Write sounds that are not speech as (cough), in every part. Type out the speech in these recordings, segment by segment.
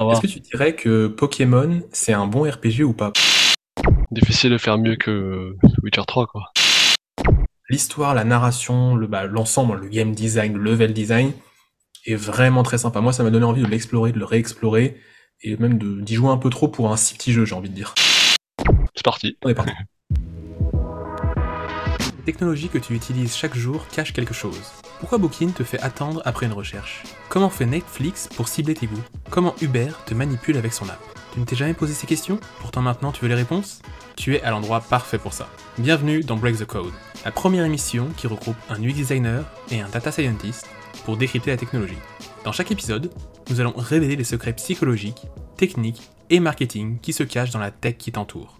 Est-ce que tu dirais que Pokémon, c'est un bon RPG ou pas? Difficile de faire mieux que Witcher 3, quoi. L'histoire, la narration, le, bah, l'ensemble, le game design, le level design est vraiment très sympa. Moi, ça m'a donné envie de l'explorer, de le réexplorer, et même de, d'y jouer un peu trop pour un si petit jeu, j'ai envie de dire. C'est parti. On est parti. (laughs) Les technologies que tu utilises chaque jour cachent quelque chose. Pourquoi Booking te fait attendre après une recherche? Comment fait Netflix pour cibler tes goûts? Comment Uber te manipule avec son app? Tu ne t'es jamais posé ces questions? Pourtant maintenant tu veux les réponses? Tu es à l'endroit parfait pour ça. Bienvenue dans Break the Code, la première émission qui regroupe un UX designer et un data scientist pour décrypter la technologie. Dans chaque épisode, nous allons révéler les secrets psychologiques, techniques et marketing qui se cachent dans la tech qui t'entoure.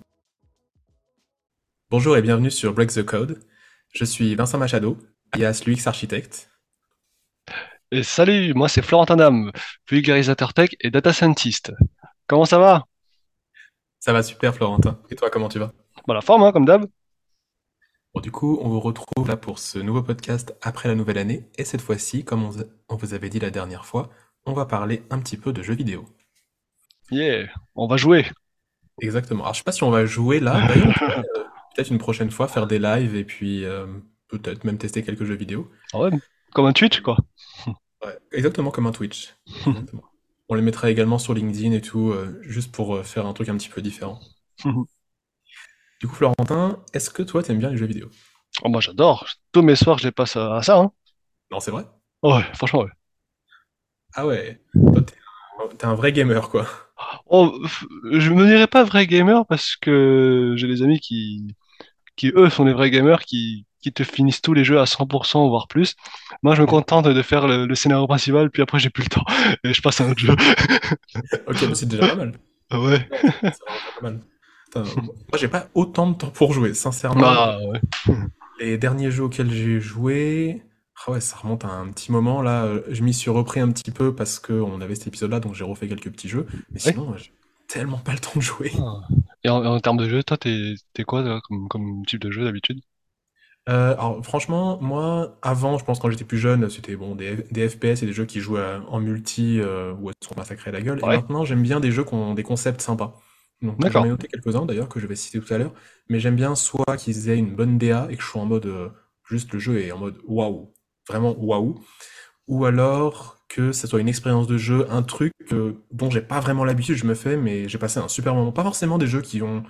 Bonjour et bienvenue sur Break the Code. Je suis Vincent Machado, alias l'UX architecte. Et salut, moi c'est Florentin Dam, vulgarisateur tech et data scientist. Comment ça va? Ça va super Florentin. Et toi, comment tu vas? Bah la forme, hein, comme d'hab. Bon, du coup, on vous retrouve là pour ce nouveau podcast après la nouvelle année. Et cette fois-ci, comme on, vous avait dit la dernière fois, on va parler un petit peu de jeux vidéo. Yeah, on va jouer. Exactement. Alors, je sais pas si on va jouer là. Euh, peut-être une prochaine fois faire des lives et puis euh, peut-être même tester quelques jeux vidéo. Ah ouais, comme un Twitch, quoi. Ouais, exactement comme un Twitch. (laughs) On les mettra également sur LinkedIn et tout, euh, juste pour euh, faire un truc un petit peu différent. (laughs) Du coup, Florentin, est-ce que toi, t'aimes bien les jeux vidéo? Oh, moi j'adore. Tous mes soirs, je les passe à, ça, hein. Non, c'est vrai? Ouais, franchement, ouais. Ah ouais, toi, t'es un, vrai gamer, quoi. Oh, je me dirais pas vrai gamer parce que j'ai des amis qui, qui eux sont des vrais gamers qui, qui te finissent tous les jeux à 100% voire plus. Moi, je me contente de faire le, le scénario principal, puis après j'ai plus le temps (laughs) et je passe à un autre jeu. (laughs) Ok, mais c'est déjà pas mal. Ah ouais. C'est pas mal. Moi, j'ai pas autant de temps pour jouer, sincèrement. Bah ouais. Les derniers jeux auxquels j'ai joué, ah ouais, ça remonte à un petit moment. Là, je m'y suis repris un petit peu parce qu'on avait cet épisode-là, donc j'ai refait quelques petits jeux. Mais Ouais. sinon, j'ai tellement pas le temps de jouer. Ah. Et en, en termes de jeu, toi, t'es t'es quoi toi, comme, comme type de jeu d'habitude? Euh, alors franchement, moi, avant, je pense quand j'étais plus jeune, c'était bon des, des FPS et des jeux qui jouaient euh, en multi euh, où elles sont massacrées la gueule. Et Ouais. maintenant, j'aime bien des jeux qui ont des concepts sympas. Donc j'en D'accord. ai noté quelques-uns d'ailleurs que je vais citer tout à l'heure. Mais j'aime bien soit qu'ils aient une bonne DA et que je sois en mode euh, juste le jeu est en mode waouh, vraiment waouh. Ou alors que ça soit une expérience de jeu, un truc euh, dont j'ai pas vraiment l'habitude, je me fais, mais j'ai passé un super moment. Pas forcément des jeux qui ont,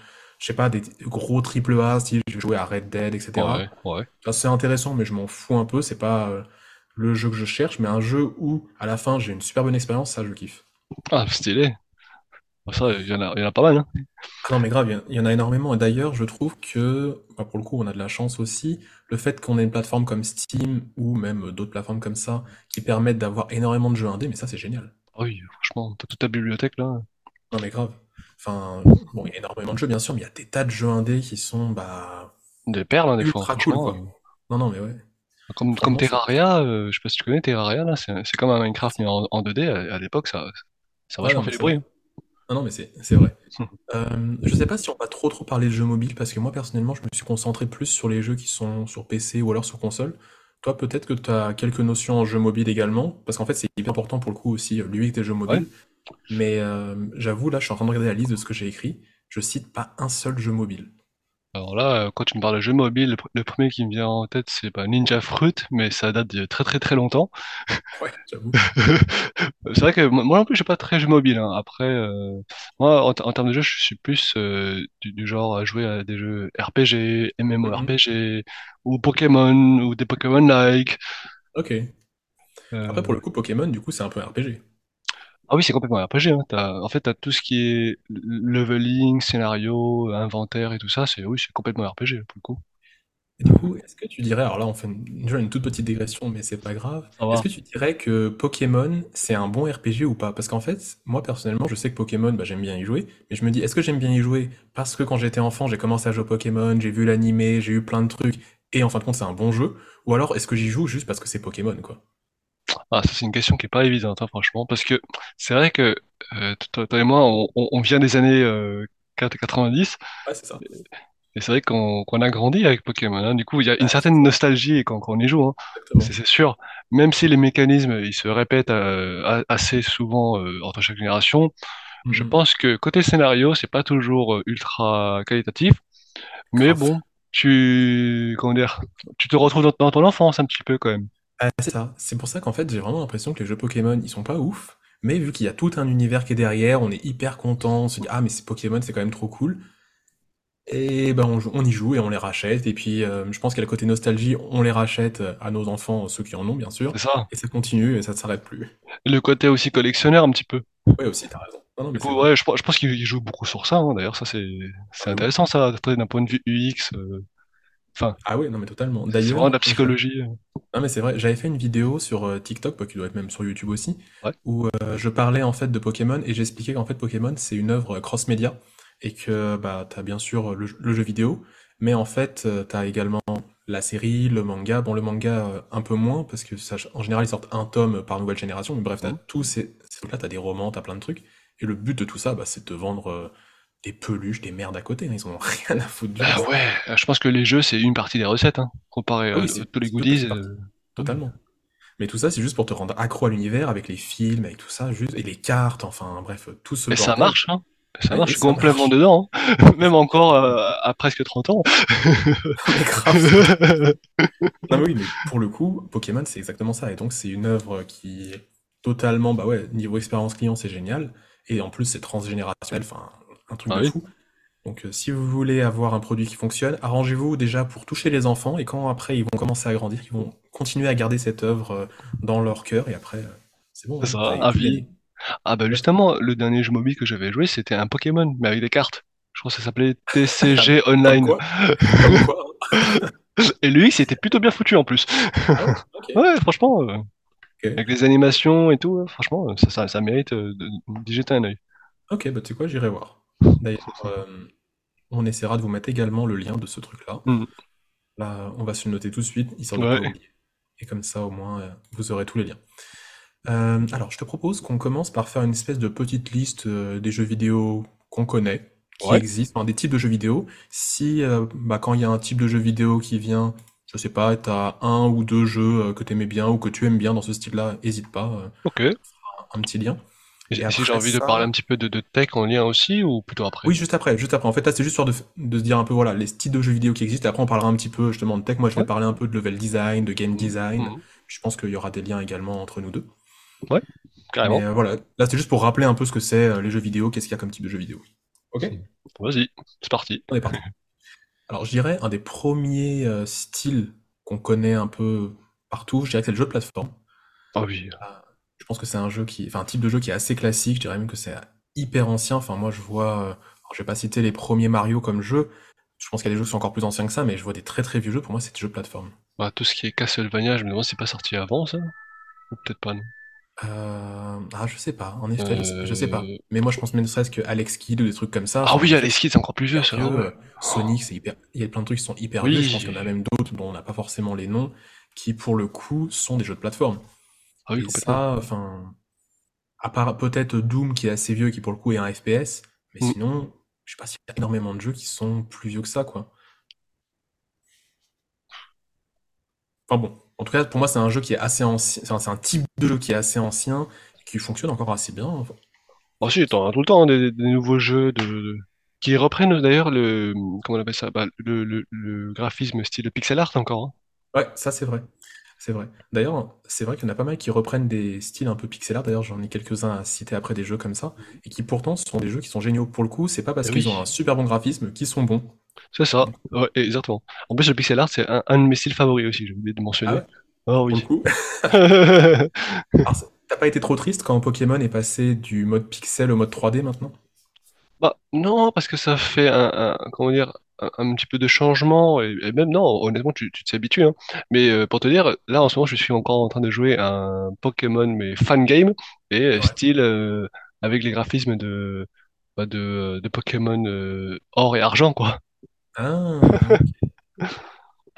je sais pas, des gros triple A, si je vais jouer à Red Dead, etc. Ouais, ouais. Enfin, c'est intéressant, mais je m'en fous un peu. C'est pas euh, le jeu que je cherche, mais un jeu où, à la fin, j'ai une super bonne expérience, ça, je kiffe. Ah, stylé. Ça, il y en a, il y en a pas mal, hein. Ah non, mais grave, il y en- il y en a énormément. Et d'ailleurs, je trouve que, bah, pour le coup, on a de la chance aussi. Le fait qu'on ait une plateforme comme Steam ou même d'autres plateformes comme ça qui permettent d'avoir énormément de jeux indés, mais ça, c'est génial. Ah Oui, franchement, t'as toute ta bibliothèque là. Non, mais grave. Enfin, bon, il y a énormément de jeux, bien sûr, mais il y a des tas de jeux indés qui sont, bah, Des perles, hein, des fois. ultra cool, Franchement, quoi. euh, Non, non, mais ouais. comme. Terraria, euh, je sais pas si tu connais Terraria, là, c'est comme un Minecraft mais en, en 2D. À, à l'époque, ça, ça a Ouais, vachement non, fait du bruit. vrai. Non, non, mais c'est vrai. (laughs) Euh, je sais pas si on va trop trop parler de jeux mobiles parce que moi personnellement je me suis concentré plus sur les jeux qui sont sur PC ou alors sur console. Toi peut-être que tu as quelques notions en jeux mobiles également parce qu'en fait c'est hyper important pour le coup aussi euh, l'UX des jeux Ouais. Mais euh, j'avoue là je suis en train de regarder la liste de ce que j'ai écrit. Je cite pas un seul jeu mobile. Alors là, euh, quand tu me parles de jeux mobiles, le, pr- le premier qui me vient en tête, c'est bah, Ninja Fruit, mais ça date de très très très longtemps. (laughs) Ouais, j'avoue. (laughs) C'est vrai que moi moi non plus, je suis pas très jeu mobile. hein. Après, euh, moi, en, t- en termes de jeu, je suis plus euh, du, du genre à jouer à des jeux RPG, Mhm. MMORPG, ou Pokémon, ou des Pokémon-like. Ok. Après pour Euh, le coup Pokémon du coup c'est un peu un RPG. Ah oui, c'est complètement RPG. Hein. T'as, en fait, t'as tout ce qui est leveling, scénario, inventaire et tout ça. C'est oui, c'est complètement RPG pour le coup. Et du coup, est-ce que tu dirais, alors là on fait une, déjà une toute petite digression, mais c'est pas grave, Ça est-ce va. que tu dirais que Pokémon c'est un bon RPG ou pas? Parce qu'en fait, moi personnellement, je sais que Pokémon, bah, j'aime bien y jouer, mais je me dis, est-ce que j'aime bien y jouer? Parce que quand j'étais enfant, j'ai commencé à jouer au Pokémon, j'ai vu l'animé, j'ai eu plein de trucs, et en fin de compte c'est un bon jeu, ou alors est-ce que j'y joue juste parce que c'est Pokémon, quoi? Ah, ça c'est une question qui est pas évidente, hein, franchement, parce que c'est vrai que euh, toi, toi et moi, on, on- on vient des années euh, 4- 90. Ouais, c'est ça. Et c'est vrai qu'on qu'on a grandi avec Pokémon, hein. Du coup, il y a une certaine nostalgie quand, quand on y joue, hein. C'est exactement. c'est sûr. Même si les mécanismes, ils se répètent euh, a- assez souvent euh, entre chaque génération, je Mhm. pense que côté scénario, c'est pas toujours euh, ultra qualitatif. Mais Grave. bon, tu, comment dire, tu te retrouves dans, dans ton enfance un petit peu quand même. Ah, c'est ça. C'est pour ça qu'en fait, j'ai vraiment l'impression que les jeux Pokémon, ils sont pas ouf, mais vu qu'il y a tout un univers qui est derrière, on est hyper content, on se dit, ah, mais c'est Pokémon, c'est quand même trop cool. Et ben, on, on y joue et on les rachète. Et puis, euh, je pense qu'à le côté nostalgie, on les rachète euh, à nos enfants, ceux qui en ont, bien sûr. C'est ça. Et ça continue et ça ne s'arrête plus. Le côté aussi collectionneur un petit peu. Ouais, aussi, t'as raison. Non, non, Du coup, vrai. ouais, je, pense- je pense qu'il joue beaucoup sur ça. hein. D'ailleurs, ça c'est Ah, c'est mais oui. intéressant ça, d'un point de vue UX. euh, Enfin, Ah ouais, non, mais totalement. c'est vraiment de la psychologie. euh. (laughs) Non mais c'est vrai, j'avais fait une vidéo sur euh, TikTok, bah, qui doit être même sur YouTube aussi, Ouais. où euh, je parlais en fait de Pokémon et j'expliquais qu'en fait Pokémon c'est une œuvre cross-média et que bah t'as bien sûr le, le jeu vidéo, mais en fait euh, t'as également la série, le manga, bon le manga euh, un peu moins parce que ça, en général ils sortent un tome par nouvelle génération, mais bref t'as Mhm. tous ces, ces trucs-là, t'as des romans, t'as plein de trucs, et le but de tout ça bah, c'est de te vendre euh, des peluches, des merdes à côté, hein, ils en ont (laughs) rien à foutre du reste. ouais, euh, je pense que les jeux c'est une partie des recettes, hein, comparé Ah à oui, euh, tous les goodies. euh. totalement. Mais tout ça, c'est juste pour te rendre accro à l'univers avec les films, avec tout ça, juste, et les cartes, enfin bref, tout ce Et ça marche, hein. Ça marche, complètement marche. dedans, hein. (laughs) Même encore euh, à presque 30 ans. (laughs) Mais grave. Non, mais oui, mais pour le coup, Pokémon, c'est exactement ça. Et donc, c'est une œuvre qui est totalement, bah ouais, niveau expérience client, c'est génial. Et en plus, c'est transgénérationnel, enfin, un truc Ah de oui, fou. Donc, euh, si vous voulez avoir un produit qui fonctionne, arrangez-vous déjà pour toucher les enfants. Et quand après, ils vont commencer à grandir, ils vont continuer à garder cette œuvre euh, dans leur cœur. Et après, euh, c'est bon, hein, ça, tout vie. gagné. Ah bah justement, le dernier jeu mobile que j'avais joué, c'était un Pokémon, mais avec des cartes. Je crois que ça s'appelait (laughs) TCG Online. (laughs) hein. Et lui, c'était plutôt bien foutu en plus. Ah ouais, (laughs) franchement, avec les animations et tout, ouais, franchement, ça, ça, ça mérite de, d'y jeter un œil. Ok, bah tu sais quoi, j'irai voir. D'ailleurs, euh, on essaiera de vous mettre également le lien de ce truc-là. Hmm. Là, on va se le noter tout de suite, histoire de ne pas Ouais, oublier. Et comme ça, au moins, euh, vous aurez tous les liens. Euh, alors, je te propose qu'on commence par faire une espèce de petite liste euh, des jeux vidéo qu'on connaît, qui ouais, existent, enfin, des types de jeux vidéo. Si, euh, bah, quand il y a un type de jeu vidéo qui vient, je sais pas, t'as un ou deux jeux euh, que t'aimais bien ou que tu aimes bien dans ce style-là, n'hésite pas, euh, ok. un petit lien. Et si j'ai envie de parler un petit peu de, de tech en lien aussi, ou plutôt après? Oui, juste après, juste après. En fait, là, c'est juste histoire de, se dire un peu, voilà, les styles de jeux vidéo qui existent. Après, on parlera un petit peu, justement, de tech. Moi, je vais Ouais, parler un peu de level design, de game hmm, design. hmm. Je pense qu'il y aura des liens également entre nous deux. Ouais, Mais carrément. euh, voilà, là, c'est juste pour rappeler un peu ce que c'est euh, les jeux vidéo, qu'est-ce qu'il y a comme type de jeux vidéo. Ok? Vas-y, c'est parti. On est parti. (laughs) Alors, je dirais, un des premiers euh, styles qu'on connaît un peu partout, je dirais que c'est le jeu de plateforme. Ah oui, Je pense que c'est un jeu qui, enfin, un type de jeu qui est assez classique. Je dirais même que c'est hyper ancien. Enfin, moi, je vois, euh, alors, je vais pas citer les premiers Mario comme jeu. Je pense qu'il y a des jeux qui sont encore plus anciens que ça, mais je vois des très très vieux jeux. Pour moi, c'est des jeux de plateforme. bah, tout ce qui est Castlevania, je me demande si c'est pas sorti avant ça, ou peut-être pas, non. Euh, ah, je sais pas. En effet, je sais, je sais pas. Euh... Mais moi, je pense même serait-ce que Alex Kidd ou des trucs comme ça. Ah oui, Alex Kidd, c'est encore plus vieux, ça, ouais. euh, Sonic, c'est hyper. Il y a plein de trucs qui sont hyper vieux. Je pense qu'il y en a Oui, même d'autres dont on n'a pas forcément les noms, qui pour le coup sont des jeux de plateforme. Ah oui, Et ça, enfin, à part peut-être Doom qui est assez vieux, qui pour le coup est un FPS, mais Hmm. sinon, je sais pas s'il y a énormément de jeux qui sont plus vieux que ça, quoi. Enfin bon, en tout cas, pour moi, c'est un jeu qui est assez ancien, enfin, c'est un type de jeu qui est assez ancien, qui fonctionne encore assez bien. Enfin, Bon, si, t'en as tout le temps hein, des, des nouveaux jeux de, de- qui reprennent d'ailleurs le, comment on appelle ça, bah, le, le, le graphisme style pixel art encore. hein. Ouais, ça c'est vrai. C'est vrai. D'ailleurs, c'est vrai qu'il y en a pas mal qui reprennent des styles un peu pixel art. D'ailleurs, j'en ai quelques-uns à citer après des jeux comme ça, et qui pourtant sont des jeux qui sont géniaux. Pour le coup, c'est pas parce Eh qu'ils ont oui, un super bon graphisme qu'ils sont bons. c'est ça. Ouais, exactement. En plus, le pixel art, c'est un, un de mes styles favoris aussi, j'ai oublié de Ah mentionner. ouais, Oh pour le oui. coup? (laughs) Alors, t'as pas été trop triste quand Pokémon est passé du mode pixel au mode 3D maintenant? Bah, non, parce que ça fait un, un- comment dire, un, un petit peu de changement, et, et même non, honnêtement, tu tu t'y habitues, hein. Mais euh, pour te dire, là, en ce moment, je suis encore en train de jouer à un Pokémon, mais fan game, et euh, style euh, avec les graphismes de, bah, de, de Pokémon euh, or et argent, quoi. Ah, ok. (laughs)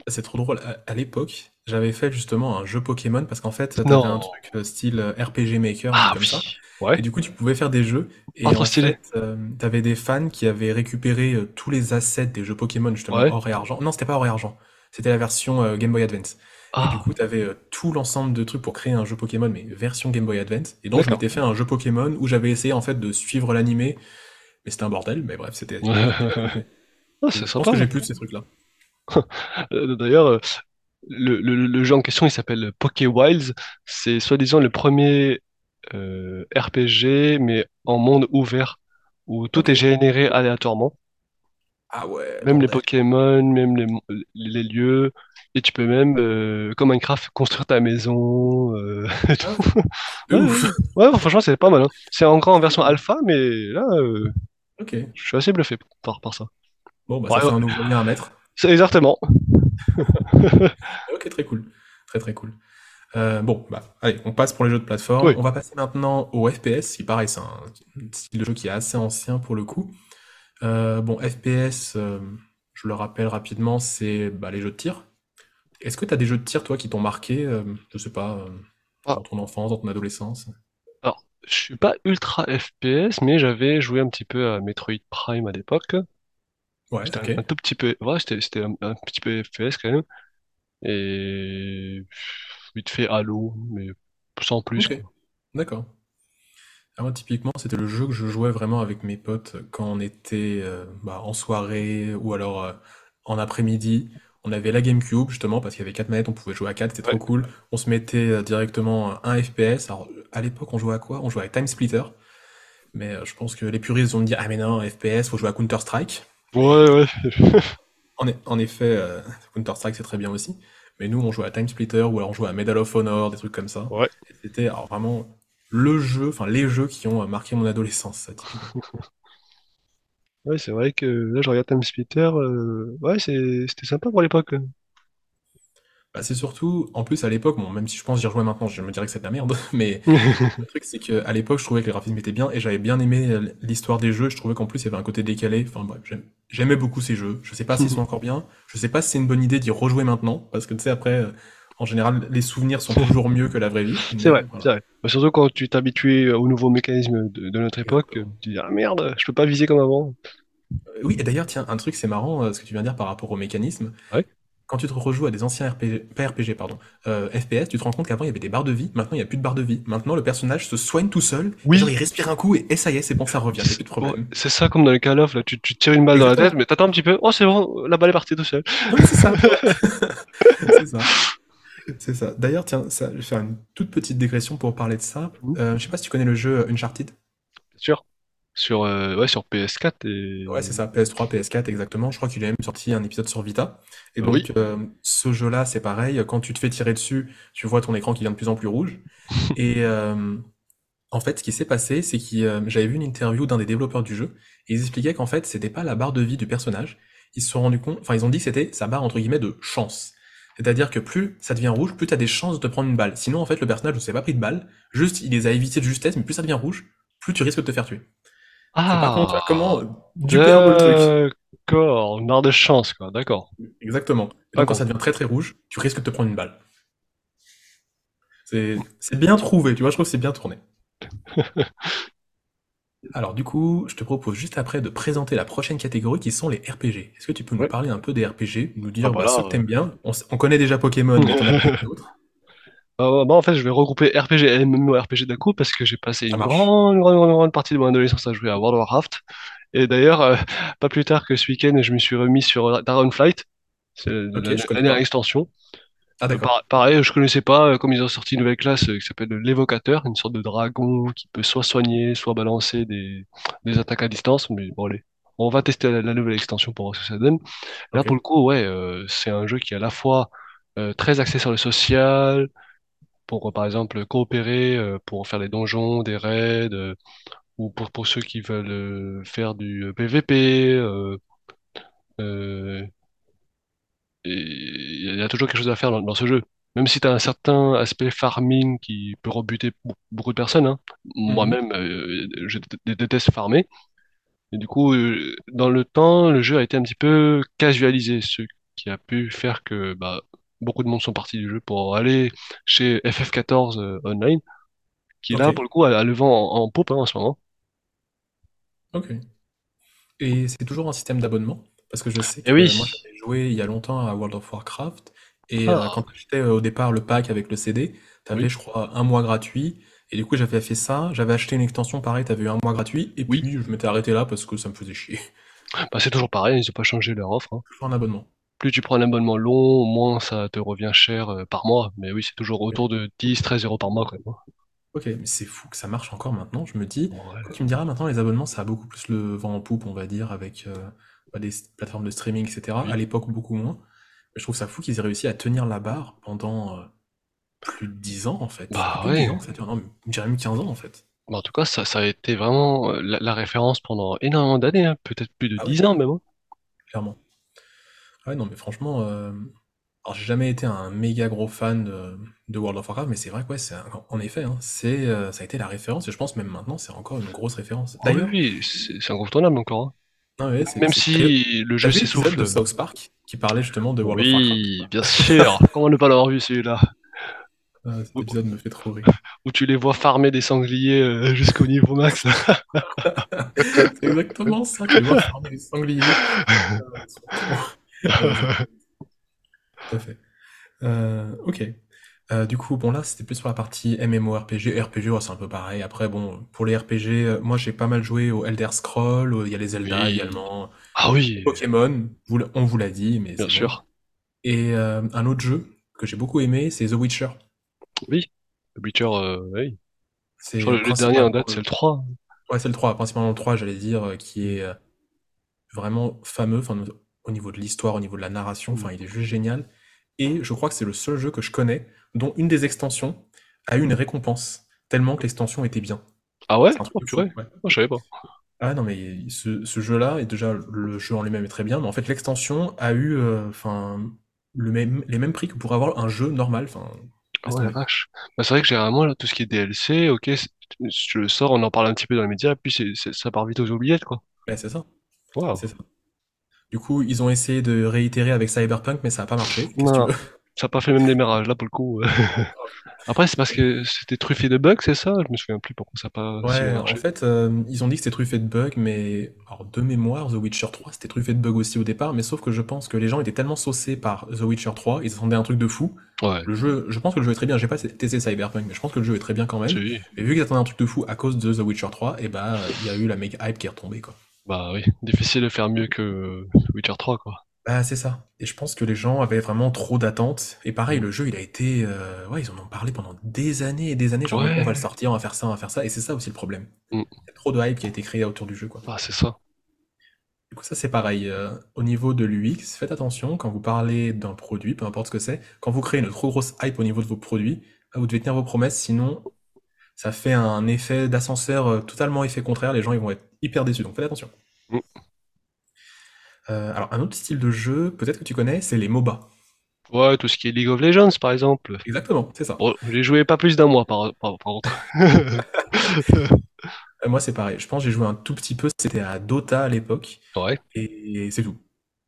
C'est trop drôle. À, à l'époque, j'avais fait justement un jeu Pokémon parce qu'en fait, t'avais un truc euh, style euh, RPG Maker, Ah comme ça. oui. Ouais. Et du coup, tu pouvais faire des jeux. Et trop en stylé. fait, euh, t'avais des fans qui avaient récupéré euh, tous les assets des jeux Pokémon, justement, Ouais. or et argent. Non, c'était pas or et argent. C'était la version euh, Game Boy Advance. Et du Ah, coup, t'avais euh, tout l'ensemble de trucs pour créer un jeu Pokémon, mais version Game Boy Advance. Et donc, je m'étais fait un jeu Pokémon où j'avais essayé en fait de suivre l'animé. Mais c'était un bordel. Mais bref, c'était (laughs) Ah, je c'est pense sympa. que j'ai plus de ces trucs-là. Euh, D'ailleurs, euh, le, le- le jeu en question, il s'appelle Poké Wilds. C'est soi-disant le premier euh, RPG, mais en monde ouvert, où tout est généré aléatoirement. Ah ouais, Même les bordel. Pokémon, même les, les lieux. Et tu peux même, euh, comme Minecraft, construire ta maison. euh, (laughs) et tout. Ah, Ouais, franchement, c'est pas mal. hein. C'est encore en version alpha, mais là, euh, Ok. je suis assez bluffé par, par ça. Bon, bah Ouais, ça fait un nouveau lien à mettre. C'est exactement. (laughs) Ok, très cool. Très très cool. Euh, bon, bah, allez, on passe pour les jeux de plateforme. Oui. On va passer maintenant au FPS, qui pareil, c'est un style de jeu qui est assez ancien pour le coup. Euh, bon, FPS, euh, je le rappelle rapidement, c'est bah, les jeux de tir. Est-ce que tu as des jeux de tir, toi, qui t'ont marqué, je sais pas, Ah, dans ton enfance, dans ton adolescence? alors, je suis pas ultra FPS, mais j'avais joué un petit peu à Metroid Prime à l'époque. Ouais, C'était un, tout petit peu, ouais, c'était un, un petit peu FPS quand même. Et vite fait Halo, mais sans plus, d'accord. Ah, moi, typiquement, c'était le jeu que je jouais vraiment avec mes potes quand on était euh, bah, en soirée ou alors euh, en après-midi. On avait la GameCube, justement, parce qu'il y avait 4 manettes, on pouvait jouer à 4, c'était Ouais. trop cool. On se mettait euh, directement un FPS. Alors, à l'époque, on jouait à quoi? On jouait à Time Splitter. Mais je pense que les puristes vont me dire, ah mais non, FPS, faut jouer à Counter-Strike. Ouais, ouais. En, e- en effet, euh, Counter-Strike, c'est très bien aussi. Mais nous, on jouait à Time Splitter ou alors on jouait à Medal of Honor, des trucs comme ça. Ouais. Et C'était alors, vraiment le jeu, enfin les jeux qui ont euh, marqué mon adolescence, ça, typiquement. (laughs) Ouais, c'est vrai que là, je regarde Time Splitter. euh, Ouais, c'est- c'était sympa pour l'époque. Bah, c'est surtout, en plus à l'époque, bon, même si je pense que j'y rejouais maintenant, je me dirais que c'est de la merde, (laughs) mais (laughs) le truc c'est qu'à l'époque je trouvais que les graphismes étaient bien et j'avais bien aimé euh, l'histoire des jeux, je trouvais qu'en plus il y avait un côté décalé, enfin bref, j'aime- j'aimais beaucoup ces jeux, je sais pas s'ils sont (laughs) encore bien, je sais pas si c'est une bonne idée d'y rejouer maintenant, parce que tu sais après, euh, en général les souvenirs sont toujours mieux que la vraie vie, C'est vrai, voilà. c'est vrai. Surtout quand tu t'habitues au nouveau mécanisme de, de notre époque, tu Exactement. dis, ah merde, je peux pas viser comme avant. Euh, Oui, et d'ailleurs tiens, un truc c'est marrant euh, ce que tu viens de dire par rapport au mécanisme, Ouais. Quand tu te rejoues à des anciens RPG, pas RPG, pardon, euh, FPS, tu te rends compte qu'avant il y avait des barres de vie, maintenant il n'y a plus de barres de vie. Maintenant le personnage se soigne tout seul, genre Oui, il respire un coup et, et ça y est, c'est bon, ça revient, il n'y a plus de problème. c'est ça comme dans le Call of, là, tu, tu tires une balle dans la tête, mais t'attends un petit peu, oh c'est bon, la balle est partie tout seul. Oui, c'est ça. (laughs) C'est ça. C'est ça. D'ailleurs, tiens, ça, je vais faire une toute petite digression pour parler de ça. Mhm, Euh, je sais pas si tu connais le jeu Uncharted. Bien sûr. Sur, euh, ouais, sur PS4 et... Ouais, c'est ça, PS3, PS4 exactement. Je crois qu'il a même sorti un épisode sur Vita. Et oui. donc, euh, ce jeu-là, c'est pareil. Quand tu te fais tirer dessus, tu vois ton écran qui devient de plus en plus rouge. (laughs) Et euh, en fait, ce qui s'est passé, c'est que euh, j'avais vu une interview d'un des développeurs du jeu. Et ils expliquaient qu'en fait, c'était pas la barre de vie du personnage. Ils se sont rendus compte, enfin, ils ont dit que c'était sa barre entre guillemets de chance. C'est-à-dire que plus ça devient rouge, plus tu as des chances de te prendre une balle. Sinon, en fait, le personnage ne s'est pas pris de balle. Juste, il les a évités de justesse, mais plus ça devient rouge, plus tu risques de te faire tuer. C'est pas con, tu vois, Ah, comment duper un peu le truc. d'accord, une barre de chance, quoi, d'accord. Exactement. Et donc, quand ça devient très très rouge, tu risques de te prendre une balle. C'est bien trouvé, tu vois, je trouve que c'est bien tourné. (laughs) Alors, du coup, je te propose juste après de présenter la prochaine catégorie qui sont les RPG. Est-ce que tu peux nous Ouais. parler un peu des RPG, nous Ah dire bah bah, ceux là... que t'aimes bien? On, on connaît déjà Pokémon, mais t'en as peut-être (laughs) euh, bah, en fait, je vais regrouper RPG et MMORPG d'un coup parce que j'ai passé Ça une marche. grande, grande, grande, grande partie de mon adolescence à jouer à World of Warcraft. Et d'ailleurs, euh, pas plus tard que ce week-end, je me suis remis sur Dragonflight, c'est la, Ok, la je connais dernière pas. extension. Ah, Euh, d'accord. par- pareil, je connaissais pas, euh, comme ils ont sorti une nouvelle classe euh, qui s'appelle l'évocateur, une sorte de dragon qui peut soit soigner, soit balancer des, des attaques à distance. Mais bon, allez, on va tester la, la nouvelle extension pour voir ce que ça donne. Là, Ok. pour le coup, ouais, euh, c'est un jeu qui est à la fois euh, très axé sur le social, pour euh, par exemple coopérer, euh, pour faire des donjons, des raids, euh, ou pour, pour ceux qui veulent faire du PVP. il y a toujours quelque chose à faire dans, dans ce jeu. Même si tu as un certain aspect farming qui peut rebuter be- beaucoup de personnes, hein. Mhm. Moi-même, euh, je dé- déteste farmer. Et du coup, euh, dans le temps, le jeu a été un petit peu casualisé. Ce qui a pu faire que bah, beaucoup de monde sont partis du jeu pour aller chez FF14 euh, Online, qui Ok, là, pour le coup, a, a le vent en, en poupe hein, en ce moment. ok. Et c'est toujours un système d'abonnement? Parce que je sais Et que oui, moi j'avais joué il y a longtemps à World of Warcraft, et euh, ah, quand j'étais au départ le pack avec le CD, t'avais oui, je crois un mois gratuit, et du coup j'avais fait ça, j'avais acheté une extension pareil, t'avais eu un mois gratuit, et oui, puis je m'étais arrêté là parce que ça me faisait chier. bah, c'est toujours pareil, ils n'ont pas changé leur offre. hein. Toujours un abonnement. Plus tu prends un abonnement long, moins ça te revient cher euh, par mois. Mais oui, c'est toujours autour de 10, 13 euros par mois quand même. Ok, mais c'est fou que ça marche encore maintenant, je me dis, Ouais. tu me diras maintenant les abonnements ça a beaucoup plus le vent en poupe on va dire, avec euh, bah, des plateformes de streaming etc. À l'époque beaucoup moins, mais je trouve ça fou qu'ils aient réussi à tenir la barre pendant... euh, Plus de 10 ans, en fait. Bah plus de 10 ouais. ans que ça dure. Non, dirais même 15 ans, en fait. Bah, en tout cas, ça, ça a été vraiment la, la référence pendant énormément d'années, hein. Peut-être plus de Ah oui, 10 ans même. hein. clairement. Ah ouais, non, mais franchement, euh, alors j'ai jamais été un méga gros fan de, de World of Warcraft, mais c'est vrai que ouais, c'est un- en effet, hein, c'est, euh, ça a été la référence, et je pense même maintenant, c'est encore une grosse référence. Ah oui, D'ailleurs, oui, c'est c'est incontournable encore. hein. non, ouais, c'est, Même c'est- si le t'as jeu vu l'épisode de. South Park qui parlait justement de World of Warcraft? Oui, bien sûr. (laughs) Comment ne pas l'avoir vu celui-là? Ah, cet Où, épisode me fait trop rire. (laughs) où tu les vois farmer des sangliers euh, jusqu'au niveau max. (laughs) C'est exactement ça, tu vois farmer les sangliers. Ils sont trop- Ouais, c'est- tout à fait. Euh, ok. Euh, du coup, bon là, c'était plus sur la partie MMORPG. RPG, ouais, c'est un peu pareil. Après, bon, pour les RPG, euh, moi j'ai pas mal joué au Elder Scroll, au- il y a les Zelda Oui. également. Ah oui, Pokémon, vous l- on vous l'a dit, mais bien c'est bon. sûr. Et euh, un autre jeu que j'ai beaucoup aimé, c'est The Witcher. Oui. The Witcher, euh, oui. Je C'est crois que le dernier en principalement date, c'est le... le 3. Ouais, c'est le 3, principalement le 3, j'allais dire, euh, qui est euh, vraiment fameux, enfin, au niveau de l'histoire, au niveau de la narration, Mm. enfin, il est juste génial. Et je crois que c'est le seul jeu que je connais dont une des extensions a eu une récompense, tellement que l'extension était bien. Ah ouais? Oh purée. Ouais. Oh, je savais pas. Ah non, mais ce, ce jeu-là, et déjà le jeu en lui-même est très bien, mais en fait l'extension a eu euh, enfin le même, les mêmes prix que pour avoir un jeu normal. Enfin, Ah ouais, la vache. Bah, c'est vrai que généralement, là, tout ce qui est DLC, ok, tu le sors, on en parle un petit peu dans les médias, puis ça part vite aux oubliettes, quoi. Ouais, c'est ça, Waouh. c'est ça. Du coup, ils ont essayé de réitérer avec Cyberpunk, mais ça n'a pas marché. Tu Non, ça n'a pas fait le même démarrage, là, pour le coup. (laughs) Après, c'est parce que c'était truffé de bugs, c'est ça? Je me souviens plus pourquoi ça n'a pas Ouais, en fait, euh, ils ont dit que c'était truffé de bugs, mais alors de mémoire, The Witcher 3, c'était truffé de bugs aussi au départ, mais sauf que je pense que les gens étaient tellement saucés par The Witcher 3, ils attendaient un truc de fou. Ouais, Le jeu, je pense que le jeu est très bien. J'ai pas testé Cyberpunk, mais je pense que le jeu est très bien quand même. si. Mais vu qu'ils attendaient un truc de fou à cause de The Witcher 3, et bah, il y a eu la méga hype qui est retombée, quoi. Bah oui, difficile de faire mieux que Witcher 3, quoi. Bah, c'est ça. Et je pense que les gens avaient vraiment trop d'attentes. Et pareil, le jeu, il a été, euh, ouais, ils en ont parlé pendant des années et des années, genre, on va le sortir, on va faire ça, on va faire ça. Et c'est ça aussi le problème. Mm. Il y a trop de hype qui a été créée autour du jeu, quoi. bah c'est ça. Du coup, ça, c'est pareil. euh, au niveau de l'UX, faites attention quand vous parlez d'un produit, peu importe ce que c'est. Quand vous créez une trop grosse hype au niveau de vos produits, bah, vous devez tenir vos promesses, sinon, ça fait un effet d'ascenseur euh, totalement effet contraire. Les gens, ils vont être hyper déçus. Donc, faites attention. Mm. Euh, alors, un autre style de jeu, peut-être que tu connais, c'est les MOBA. Ouais, tout ce qui est League of Legends, par exemple. Exactement, c'est ça. Bon, j'ai joué pas plus d'un mois, par, par, par contre. (laughs) Euh, moi, c'est pareil. Je pense que j'ai joué un tout petit peu. C'était à Dota à l'époque. Ouais. Et c'est tout.